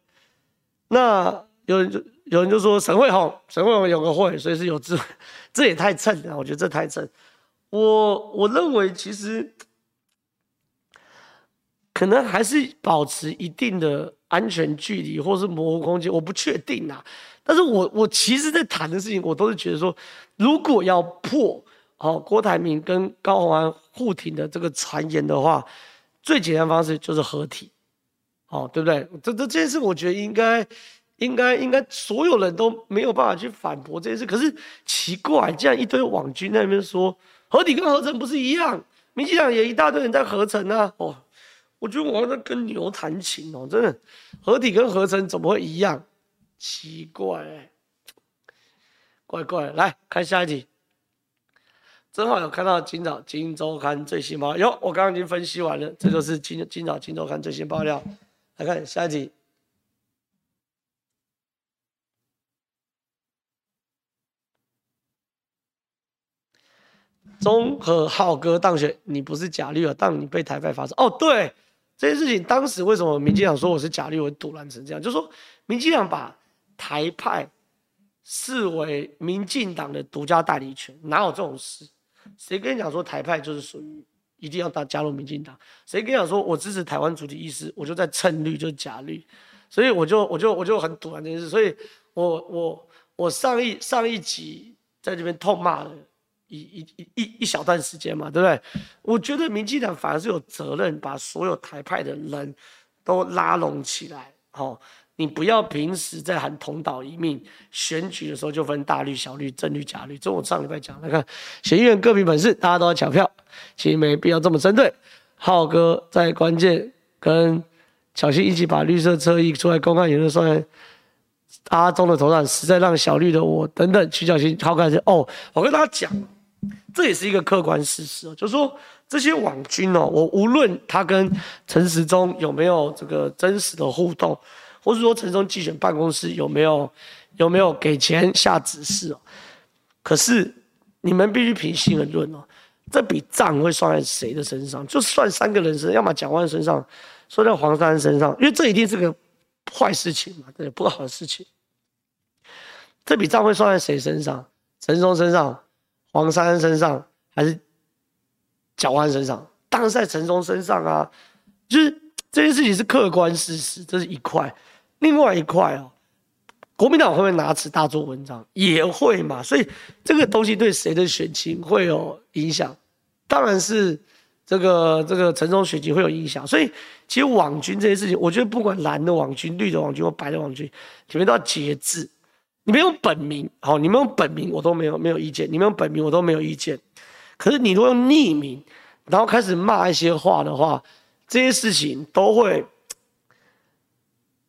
那有人就有人就说沈慧虹，沈慧虹有个慧，所以是有智慧，(laughs) 这也太蹭了，我觉得这太蹭。我我认为其实可能还是保持一定的。安全距离或是模糊空间，我不确定啊。但是我我其实，在谈的事情，我都是觉得说，如果要破哦郭台铭跟高虹安互挺的这个传言的话，最简单方式就是合体，哦，对不对？这这这件事，我觉得应该应该应该所有人都没有办法去反驳这件事。可是奇怪，竟然一堆网军在那边说合体跟合成不是一样，民进党也一大堆人在合成啊，哦。我觉得我在跟牛弹琴哦，真的，合体跟合成怎么会一样？奇怪、欸，怪怪。来看下一题，正好有看到今早《金周刊》最新报哟，我刚刚已经分析完了，这就是今今早《金周刊》最新爆料。来看下一题，中和浩哥当选，你不是假绿啊？当你被台派发射哦，对。这件事情当时为什么民进党说我是假绿，我赌烂成这样？就是说民进党把台派视为民进党的独家代理权，哪有这种事？谁跟你讲说台派就是属于一定要加加入民进党？谁跟你讲说我支持台湾主体意识，我就在蹭绿就是假绿？所以我就我就我就很堵烂这件事。所以我我我上一上一集在这边痛骂了。一一一一小段时间嘛，对不对？我觉得民进党反而是有责任把所有台派的人都拉拢起来。哦，你不要平时在喊同岛一命，选举的时候就分大绿、小绿、真绿、假绿。这我上礼拜讲，来看，选议员各凭本事，大家都要抢票，其实没必要这么针对。浩哥在关键跟小新一起把绿色车一出来公开言论说。阿中的头上实在让小绿的我等等徐小新好感觉哦，我跟大家讲。这也是一个客观事实，就是说这些网军哦，我无论他跟陈时中有没有这个真实的互动，或是说陈时中竞选办公室有没有有没有给钱下指示哦，可是你们必须平心而论哦，这笔账会算在谁的身上？就算三个人身上，要么蒋万身上，算在黄珊身上，因为这一定是个坏事情嘛，对，不好的事情。这笔账会算在谁身上？陈时中身上？黄珊珊身上还是蒋万安身上？当然是在陈松身上啊！就是这件事情是客观事实，这是一块。另外一块哦，国民党会不会拿此大做文章？也会嘛。所以这个东西对谁的选情会有影响？当然是这个这个陈松选情会有影响。所以其实网军这些事情，我觉得不管蓝的网军、绿的网军或白的网军，里面都要节制。你们用本名，好，你们用本名我都没有没有意见，你们用本名我都没有意见。可是你如果用匿名，然后开始骂一些话的话，这些事情都会，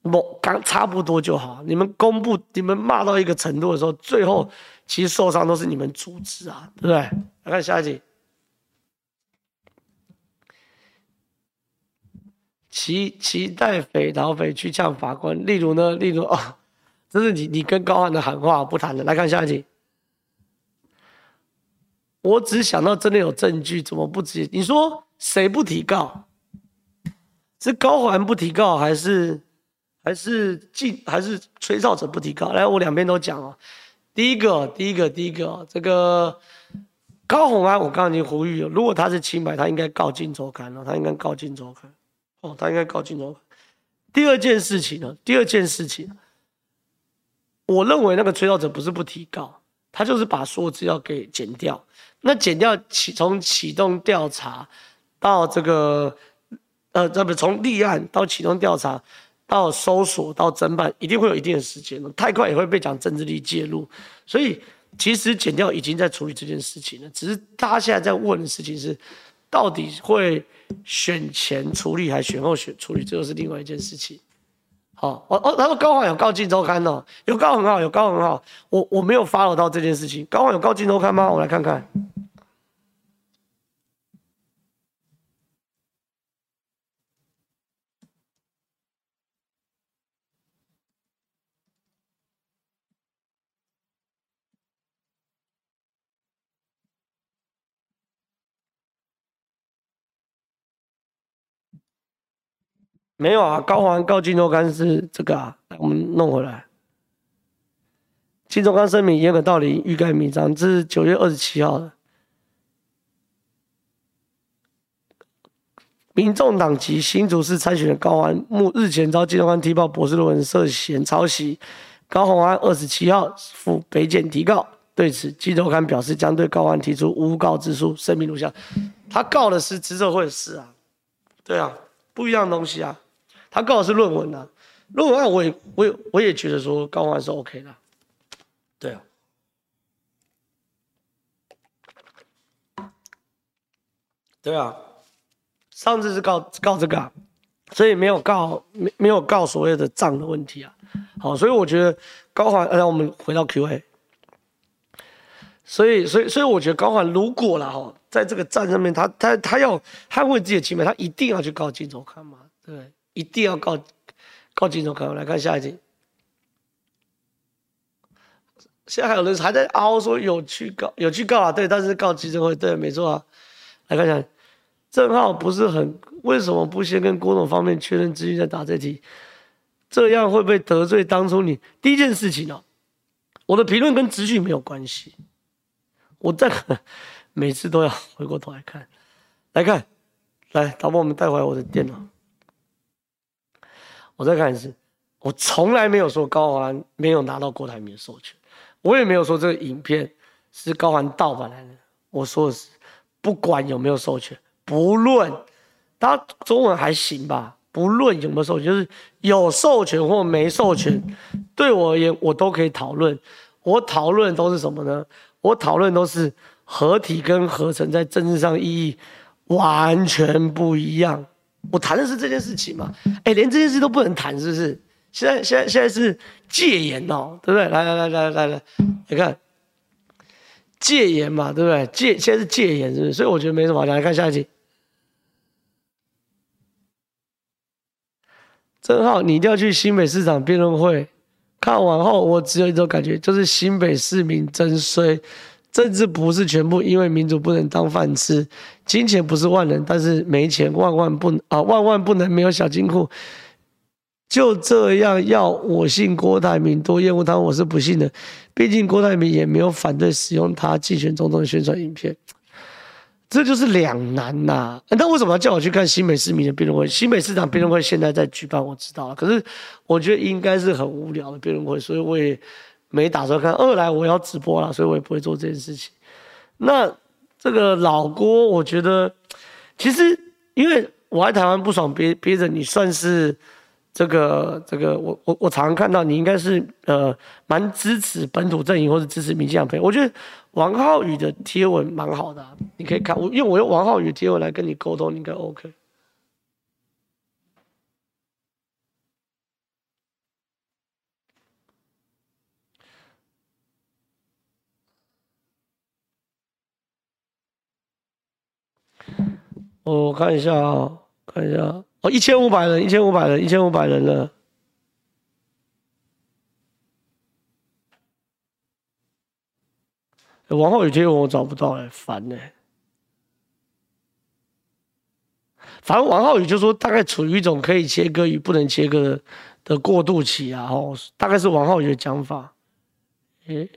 某刚差不多就好。你们公布，你们骂到一个程度的时候，最后其实受伤都是你们组织啊，对不对？来看下一集，期期待匪逃匪去呛法官，例如呢，例如哦。(laughs) 这是你你跟高虹安的喊话，不谈了。来看下一题。我只想到真的有证据，怎么不直接？你说谁不提告？是高虹安不提告，还是还是进还是吹哨者不提告？来，我两边都讲哦。第一个，第一个，第一个，这个高虹安，我刚刚已经呼吁了，如果他是清白，他应该告《镜周刊》了，他应该告《镜周刊》。哦，他应该告《镜周刊》。第二件事情呢？第二件事情。我认为那个吹哨者不是不提告，他就是把所有资料给剪掉。那剪掉启从启动调查到这个呃，这不从立案到启动调查到搜索到侦办，一定会有一定的时间。太快也会被讲政治力介入，所以其实剪掉已经在处理这件事情了，只是大家现在在问的事情是，到底会选前处理还选后选处理，这个是另外一件事情。哦，哦哦，他说高虹有告进周刊哦，有告很好，有告很好，我我没有 follow 到这件事情，高虹有告进周刊吗？我来看看。没有啊，高虹告镜周刊是这个啊，我们弄回来。镜周刊声明严可道理欲盖弥彰，这是九月二十七号的。民众党籍新竹市参选人高虹目日前遭镜周刊踢爆博士论文涉嫌抄袭，高虹安二十七号赴北检提告，对此镜周刊表示将对高虹提出诬告之诉，声明如下：他告的是资策会的事啊，对啊，不一样的东西啊。他告的是论文啊，论文案我也我也我也觉得说高环是 OK 的，对啊，对啊，上次是告告这个啊，所以没有告没没有告所谓的账的问题啊，好，所以我觉得高环，让我们回到 Q&A，所以所以所以我觉得高环如果了哈，在这个账上面他他他要捍卫自己的清白，他一定要去告镜周刊嘛，对。一定要告告镜周刊，我来看下一题。现在还有人还在凹说有去告有去告啊，对，但是告基金会，对，没错啊。来看一下，正浩不是很为什么不先跟郭总方面确认资讯再答这题？这样会不会得罪当初你第一件事情呢、我的评论跟资讯没有关系，我在 (laughs) 每次都要回过头来看，来看，来，导播我们带回来我的电脑。我再看一次，我从来没有说高虹安没有拿到郭台铭的授权，我也没有说这个影片是高虹安盗版来的。我说的是，不管有没有授权，不论他中文还行吧，不论有没有授权，就是有授权或没授权，对我而言，我都可以讨论。我讨论都是什么呢？我讨论都是合体跟合成在政治上意义完全不一样。我谈的是这件事情嘛？哎，连这件事都不能谈，是不是？现在现在现在是戒严哦，对不对？来来来来来来，你看戒严嘛，对不对？戒现在是戒严，是不是？所以我觉得没什么好讲。来看下一集。正好你一定要去新北市长辩论会，看完后我只有一种感觉，就是新北市民真衰。政治不是全部，因为民主不能当饭吃，金钱不是万能，但是没钱万万不啊，万万不能没有小金库。就这样要我信郭台铭多厌恶他，我是不信的。毕竟郭台铭也没有反对使用他竞选总统的宣传影片，这就是两难呐、那为什么要叫我去看新北市民的辩论会？新北市长辩论会现在在举办，我知道了。可是我觉得应该是很无聊的辩论会，所以我也。没打算看，二来我要直播了，所以我也不会做这件事情。那这个老郭，我觉得其实因为我在台湾不爽憋憋着，你算是这个这个，我我我常常看到你应该是呃蛮支持本土阵营或者支持民进党朋友。我觉得王浩宇的贴文蛮好的、你可以看我，因为我用王浩宇贴文来跟你沟通，应该 OK。我看一下啊、看一下哦，一千五百人，一千五百人，一千五百人了。王浩宇贴文我找不到哎，烦呢。反正王浩宇就说大概处于一种可以切割与不能切割的的过渡期啊，哦，大概是王浩宇的讲法。诶，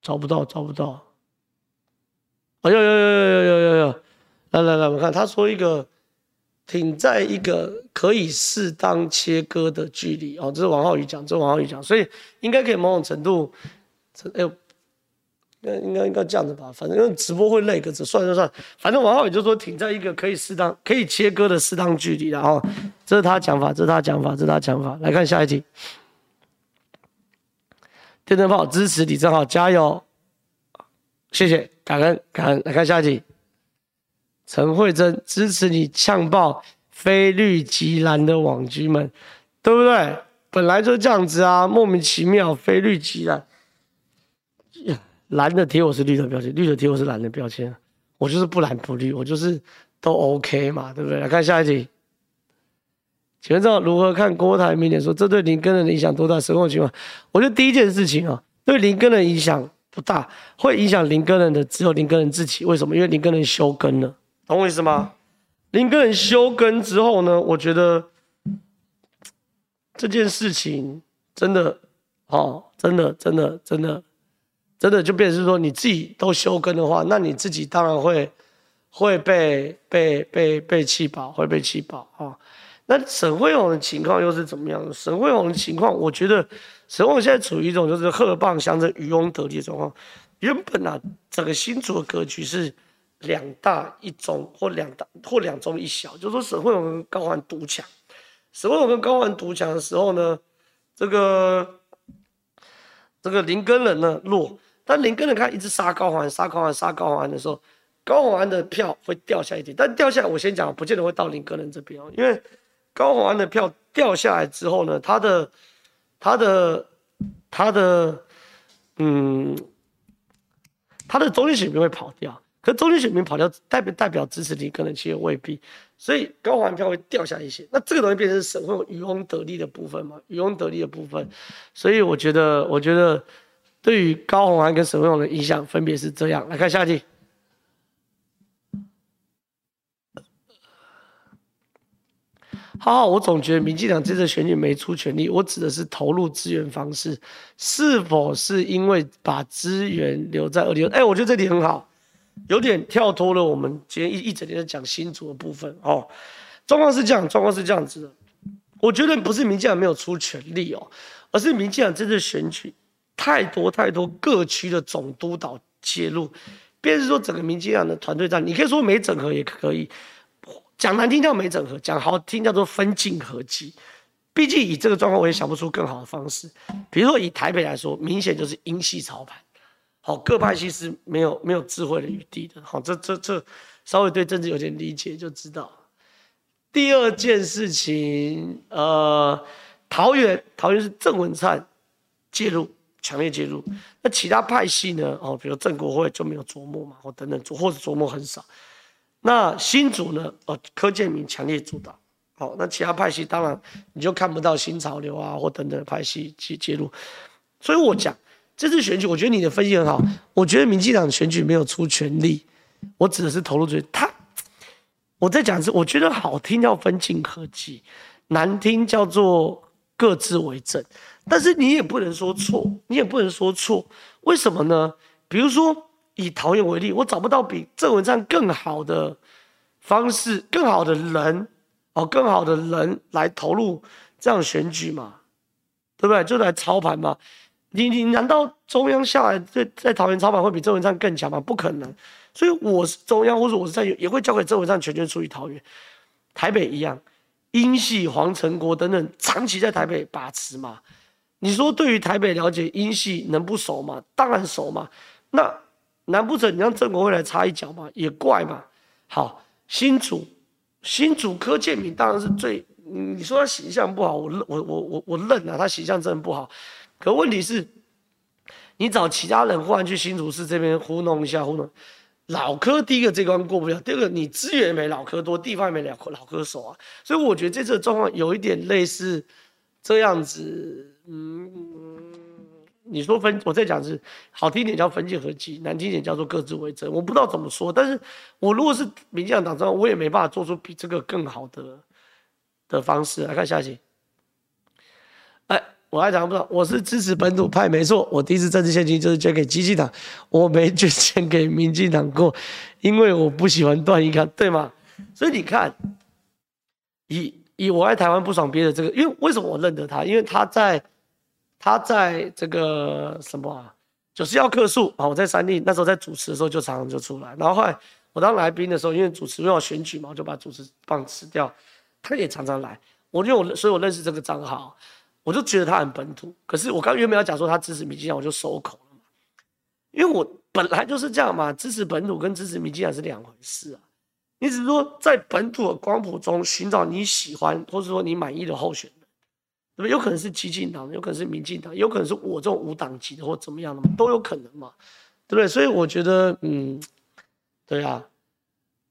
找不到，找不到。哎呦呦呦呦呦呦呦！来来来，我们看他说一个，挺在一个可以适当切割的距离哦，这是王浩宇讲，这是王浩宇讲，所以应该可以某种程度，哎呦，应该应该应该这样子吧，反正因为直播会累，个子算就算，反正王浩宇就说挺在一个可以适当可以切割的适当距离，然后这是他讲法，这是他讲法，这是他讲法，来看下一题。电灯泡支持李正浩，加油！谢谢，感恩感恩。来看下一题，陈慧珍支持你呛爆非绿即蓝的网军们，对不对？本来就这样子啊，莫名其妙非绿即蓝，蓝的贴我是绿的标签，绿的贴我是蓝的标签，我就是不蓝不绿，我就是都 OK 嘛，对不对？来看下一题，请问知道如何看郭台铭脸说这对林根的影响多大？什么情况？我觉得第一件事情啊，对林根的影响不大，会影响林根人的只有林根人自己。为什么？因为林根人休耕了，懂我意思吗？林根人休耕之后呢，我觉得。这件事情真的，哦，真的，真的，真的，真的就变成是说，你自己都休耕的话，那你自己当然会会被被被被气饱，会被气饱啊。那沈慧虹的情况又是怎么样的？沈慧虹的情况，我觉得沈慧虹现在处于一种就是贺棒相争、渔翁得利的状况。原本啊，整个新竹的格局是两大一中，或两大或两中一小，就是说沈慧虹跟高环独抢。沈慧虹跟高环独抢的时候呢，这个这个林根仁呢弱，但林根仁他一直杀高环，杀高环，杀高环的时候，高环的票会掉下一点，但掉下来我先讲，不见得会到林根仁这边哦，因为高环的票掉下来之后呢，他的他的他的嗯，他的中间选民会跑掉。可中间选民跑掉，代表代表支持你，可能其实未必，所以高环票会掉下一些。那这个东西变成是省会渔翁得利的部分嘛？渔翁得利的部分，所以我觉得，我觉得对于高虹安跟沈慧虹的影响分别是这样。来看下一题。好好，我总觉得民进党这次选举没出全力，我指的是投入资源方式，是否是因为把资源留在二零二？哎，我觉得这题很好。有点跳脱了，我们今天一一整天在讲新竹的部分哦。状况是这样，状况是这样子的。我觉得不是民进党没有出全力哦，而是民进党这次选举太多太多各区的总督导介入，便是说整个民进党的团队战，你可以说没整合也可以，讲难听叫没整合，讲好听叫做分进合击。毕竟以这个状况，我也想不出更好的方式。比如说以台北来说，明显就是英系操盘。好，各派系是没有没有智慧的余地的。好，这这这稍微对政治有点理解就知道。第二件事情，呃，桃园桃园是郑文灿介入，强烈介入。那其他派系呢？哦，比如郑国会就没有琢磨嘛，或等等，或者琢磨很少。那新主呢？哦，柯建铭强烈主导。好，那其他派系当然你就看不到新潮流啊，或等等派系去介入。所以我讲。这次选举，我觉得你的分析很好。我觉得民进党选举没有出全力，我指的是投入最他。我在讲是，我觉得好听叫分进合击，难听叫做各自为政。但是你也不能说错，你也不能说错。为什么呢？比如说以桃园为例，我找不到比郑文灿更好的方式、更好的人哦，更好的人来投入这样选举嘛？对不对？就来操盘嘛？你你难道中央下来在在桃园操盘会比郑文灿更强吗？不可能，所以我是中央或者我是在也会交给郑文灿全权处理桃园，台北一样，英系黄成国等等长期在台北把持嘛。你说对于台北了解英系能不熟吗？当然熟嘛。那难不成你让郑国会来插一脚吗？也怪嘛。好，新主新主柯建铭当然是最，你说他形象不好，我我我我我认啊，他形象真的不好。可问题是，你找其他人忽然去新竹市这边糊弄一下，糊弄老柯第一个这关过不了，第二个你资源没老柯多，地方也没老老柯熟啊，所以我觉得这次的状况有一点类似这样子。嗯，你说分，我在讲是好听点叫分界合击，难听点叫做各自为政，我不知道怎么说，但是我如果是民进党党我也没办法做出比这个更好的的方式。来看下一集。我还讲不知道，我是支持本土派，没错。我第一次政治献金就是捐给基进党，我没捐钱给民进党过，因为我不喜欢段宜康，对吗？所以你看，以以我爱台湾不爽别的这个，因为为什么我认得他？因为他在他在这个什么啊，九十一客诉啊，我在三立那时候在主持的时候就常常就出来，然后后来我当来宾的时候，因为主持又要选举嘛，我就把主持棒辞掉，他也常常来，我因为我所以我认识这个账号。我就觉得他很本土。可是我刚原本要讲说他支持民进党，我就收口了嘛，因为我本来就是这样嘛，支持本土跟支持民进党是两回事啊。你只是说在本土的光谱中寻找你喜欢或者说你满意的候选人，对不对？有可能是激进党，有可能是民进党，有可能是我这种无党籍的或怎么样的嘛，都有可能嘛，对不对？所以我觉得，嗯，对啊。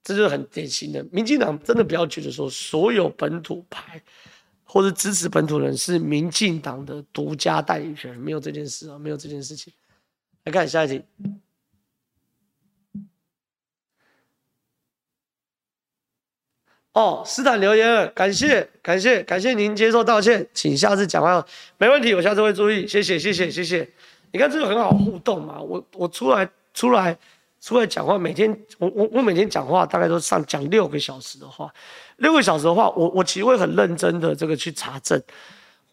这就是很典型的，民进党真的不要觉得说所有本土派或者支持本土人是民进党的独家代理权，没有这件事啊，没有这件事情。来看下一题。哦，斯坦留言了，感谢感谢感谢您接受道歉，请下次讲话没问题，我下次会注意，谢谢谢谢谢谢。你看这个很好互动嘛，我我出来出来。出来讲话，每天我我我每天讲话大概都上讲六个小时的话，六个小时的话，我我其实会很认真的这个去查证，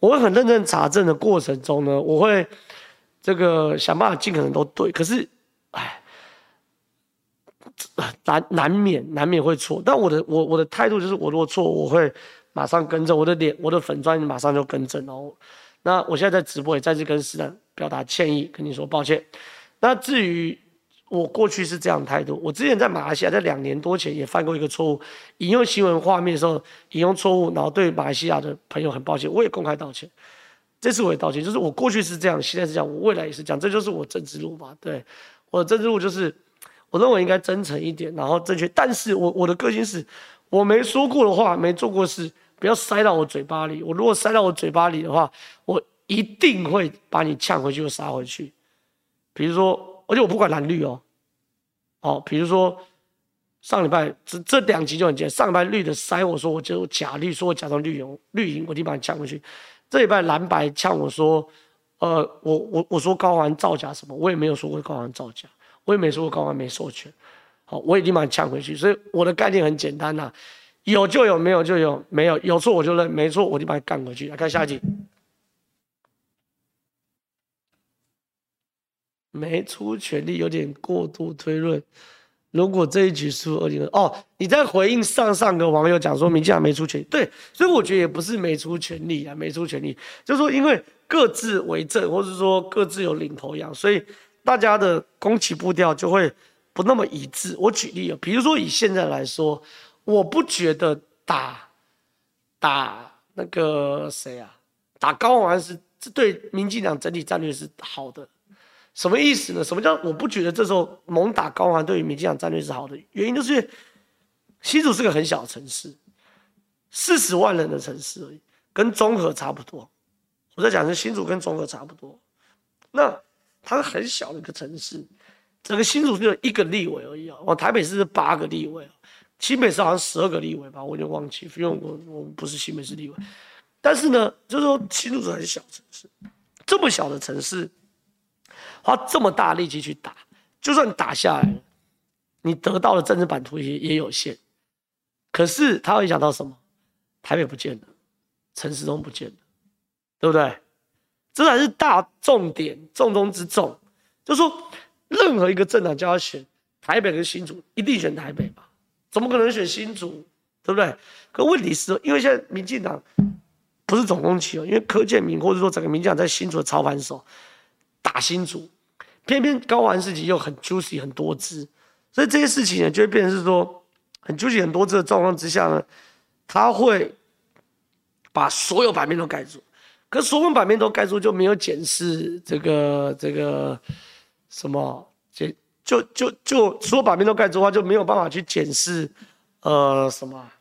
我会很认真查证的过程中呢，我会这个想办法尽可能都对，可是，哎，难难免难免会错，但我的我我的态度就是，我如果错，我会马上更正，我的脸我的粉专马上就更正哦。那我现在在直播也再次跟思南表达歉意，跟你说抱歉。那至于。我过去是这样态度。我之前在马来西亚，在两年多前也犯过一个错误，引用新闻画面的时候引用错误，然后对马来西亚的朋友很抱歉，我也公开道歉。这次我也道歉，就是我过去是这样，现在是这样，我未来也是这样，这就是我政治路嘛。对，我的政治路就是，我认为应该真诚一点，然后正确。但是我我的个性是，我没说过的话，没做过事，不要塞到我嘴巴里。我如果塞到我嘴巴里的话，我一定会把你呛回去，又杀回去。比如说。而且我不管蓝绿哦，哦，比如说上礼拜这这两集就很简单，上礼拜绿的塞我说我就假绿，说我假装绿营绿营，我就把你呛回去。这礼拜蓝白呛我说，呃，我我我说高虹造假什么，我也没有说过高虹造假，我也没说过高虹没授权，好，我也立马呛回去。所以我的概念很简单呐、啊，有就有，没有就有，没有有错我就认，没错我就把你干回去。来看下一集。没出全力有点过度推论。如果这一局输二零二哦，你在回应上上个网友讲说民进党没出全力，对，所以我觉得也不是没出全力啊，没出全力，就是说因为各自为政，或者说各自有领头羊，所以大家的攻击步调就会不那么一致。我举例啊，比如说以现在来说，我不觉得打打那个谁啊，打高虹安是对民进党整体战略是好的。什么意思呢？什么叫我不觉得这时候猛打高虹对于民进党战略是好的？原因就是新竹是个很小的城市，四十万人的城市而已，跟中和差不多。我在讲是新竹跟中和差不多，那它是很小的一个城市，整个新竹只有一个立委而已啊。我台北市是八个立委，新北市好像十二个立委吧，我有点忘记，因为我我们不是新北市立委。但是呢，就是说新竹是很小城市，这么小的城市。花这么大力气去打，就算打下来了，你得到的政治版图也也有限。可是他会想到什么？台北不见了，陈时中不见了，对不对？这才是大重点，重中之重。就说任何一个政党就要选台北跟新竹，一定选台北吧？怎么可能选新竹？对不对？可问题是，因为现在民进党不是总攻击哦，因为柯建铭或者说整个民进党在新竹的操盘手。打新竹，偏偏高虹事情又很 juicy 很多汁，所以这些事情呢，就会变成是说很 juicy 很多汁的状况之下呢，他会把所有版面都盖住，可所有版面都盖住就没有检视这个这个什么，就就就就所有版面都盖住的话，就没有办法去检视呃什么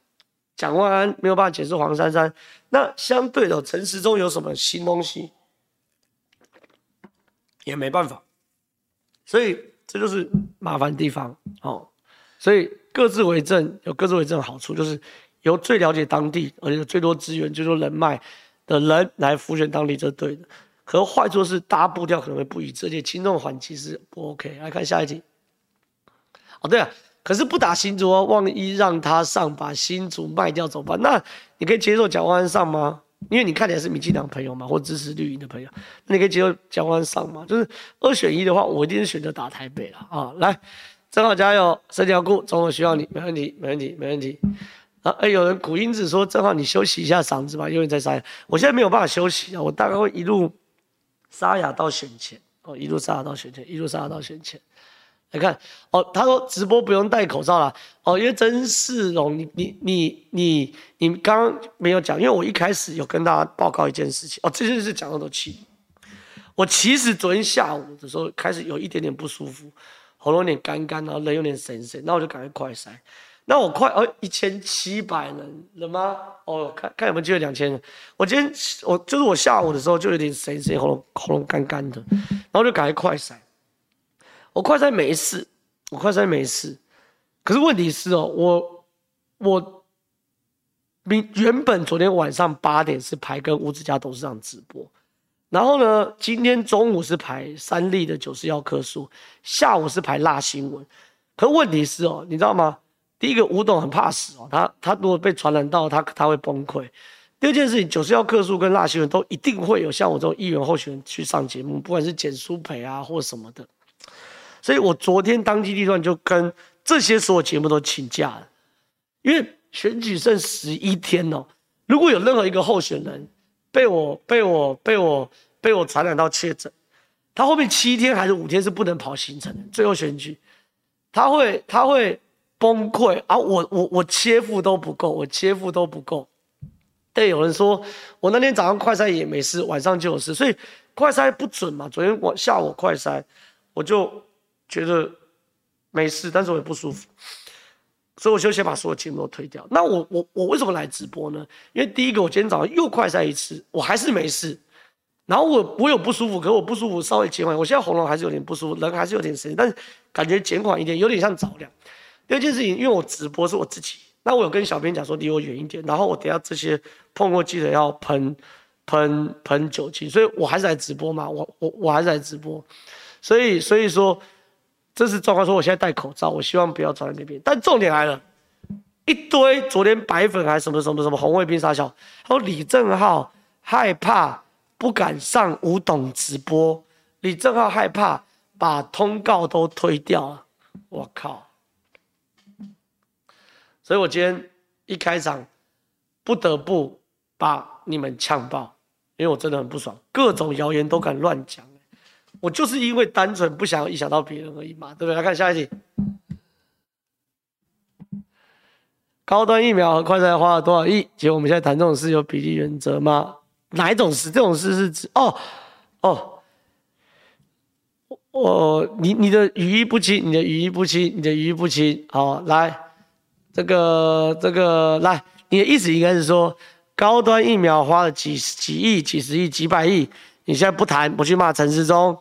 蒋万安没有办法检视黄珊珊，那相对的陈时中有什么新东西？也没办法，所以这就是麻烦地方哦。所以各自为政有各自为政的好处，就是由最了解当地，而且最多资源、最多人脉的人来辅选当地，这是对的。可是坏处是大家步调可能会不一致，而且轻重缓急是不 OK。来看下一题。哦，对啊，可是不打新竹哦，万一让他上，把新竹卖掉怎么办？那你可以接受蒋万上吗？因为你看起来是民进党朋友嘛，或支持绿营的朋友，那你可以接受蒋万上吗？就是二选一的话，我一定是选择打台北了啊！来，正好加油，身体要顾，中和需要你，没问题，没问题，没问题。啊，哎，有人古英子说，正好你休息一下嗓子吧，因为在沙哑。我现在没有办法休息啊，我大概会一路沙哑到选前哦，一路沙哑到选前，一路沙哑到选前。来看哦，他说直播不用戴口罩了哦，因为曾世荣，你你你你你刚刚没有讲，因为我一开始有跟大家报告一件事情哦，这件事讲到都气。我其实昨天下午的时候开始有一点点不舒服，喉咙有点干干，然后人有点神神，那我就赶快快塞。那我快哦，一千七百人了吗？哦，看看有没有机会两千人。我今天我就是我下午的时候就有点神神，喉咙喉咙干干的，然后就赶快快筛。我快筛没事，我快筛没事。可是问题是哦，我我明原本昨天晚上八点是排跟吴子嘉董事长直播。然后呢，今天中午是排三立的九四要客诉，下午是排辣新闻。可问题是哦，你知道吗？第一个吴董很怕死哦，他他如果被传染到他他会崩溃。第二件事情，九四要客诉跟辣新闻都一定会有像我这种议员候选人去上节目，不管是简书培啊或什么的。所以我昨天当机立断就跟这些所有节目都请假了，因为选举剩十一天哦，如果有任何一个候选人。被我被我被我被我传染到确诊，他后面七天还是五天是不能跑行程的。最后选举，他会他会崩溃啊！我我我切腹都不够，我切腹都不够。对，有人说我那天早上快筛也没事，晚上就有事，所以快筛不准嘛。昨天我下午快筛，我就觉得没事，但是我也不舒服。所以我就先把所有节目都推掉。那我我我为什么来直播呢？因为第一个，我今天早上又快筛一次，我还是没事。然后我我有不舒服，可是我不舒服稍微减缓。我现在喉咙还是有点不舒服，人还是有点声音，但是感觉减缓一点，有点像着凉。第二件事情，因为我直播是我自己，那我有跟小编讲说离我远一点。然后我等下这些碰过记得要喷喷喷酒精，所以我还是来直播嘛。我我我还是来直播，所以所以说。这是状况，说我现在戴口罩，我希望不要传在那边。但重点来了，一堆昨天白粉还是什么什么什么红卫兵杀小，还有李正浩害怕不敢上吴董直播，李正浩害怕把通告都推掉了，我靠！所以我今天一开场不得不把你们呛爆，因为我真的很不爽，各种谣言都敢乱讲。我就是因为单纯不想影响到别人而已嘛，对不对？来看下一题，高端疫苗和快筛花了多少亿？结果我们现在谈这种事有比例原则吗？哪一种事？这种事是指哦哦，我你你的语义不清，你的语义不清，你的语义不清。好，来这个这个来，你的意思应该是说高端疫苗花了几几亿、几十亿、几百亿，你现在不谈，不去骂陈世忠。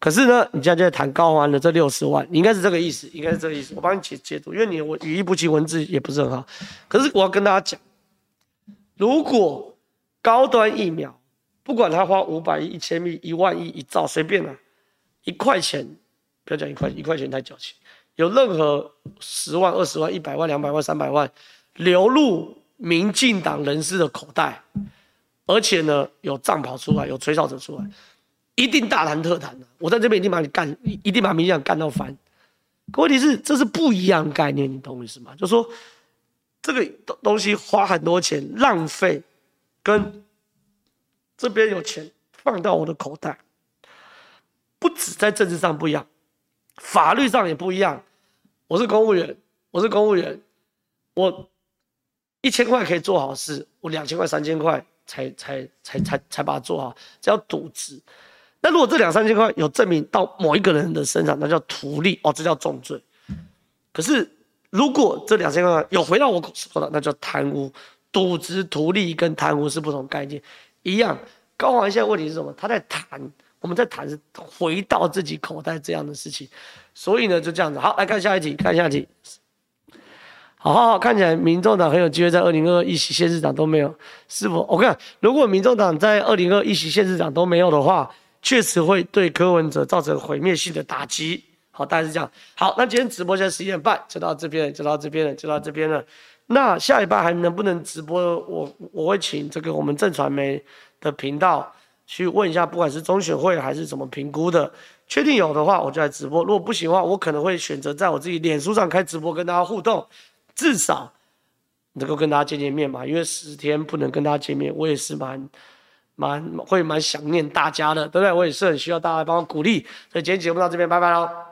可是呢，你现在就在谈高欢的这六十万，你应该是这个意思，应该是这个意思。我帮你解解读，因为你我语义不清，文字也不是很好。可是我要跟大家讲，如果高端疫苗，不管他花五百亿、一千亿、一万亿、一兆，随便了，一块钱，不要讲一块，一块钱太矫情。有任何十万、二十万、一百万、两百万、三百万流入民进党人士的口袋，而且呢，有账跑出来，有吹哨者出来。一定大谈特谈的，我在这边一定把你干，一定把民进党干到翻。可问题是，这是不一样概念，你懂我意思吗？就说，这个东东西花很多钱浪费，跟这边有钱放到我的口袋，不止在政治上不一样，法律上也不一样。我是公务员，我是公务员，我一千块可以做好事，我两千块、三千块才才才才才把它做好，这叫渎职。那如果这两三千块有证明到某一个人的身上，那叫图利哦，这叫重罪。可是如果这两千块有回到我口上的，那叫贪污。渎职、图利跟贪污是不同概念。一样，高虹安现在问题是什么？他在谈，我们在谈是回到自己口袋这样的事情。所以呢，就这样子。好，来看下一题，看下一题。好好好，看起来民众党很有机会在二零二一席县市长都没有，是否？我看如果民众党在二零二一席县市长都没有的话。确实会对柯文哲造成毁灭性的打击。好，大概是这样。好，那今天直播现在十一点半，就到这边，就到这边了，就到这边了。那下礼拜还能不能直播？我我会请这个我们正传媒的频道去问一下，不管是中选会还是怎么评估的，确定有的话我就来直播。如果不行的话，我可能会选择在我自己脸书上开直播跟大家互动。至少能够跟大家见见面嘛，因为十天不能跟大家见面，我也是蛮蛮会蛮想念大家的，对不对？我也是很需要大家帮我鼓励，所以今天节目到这边，拜拜喽。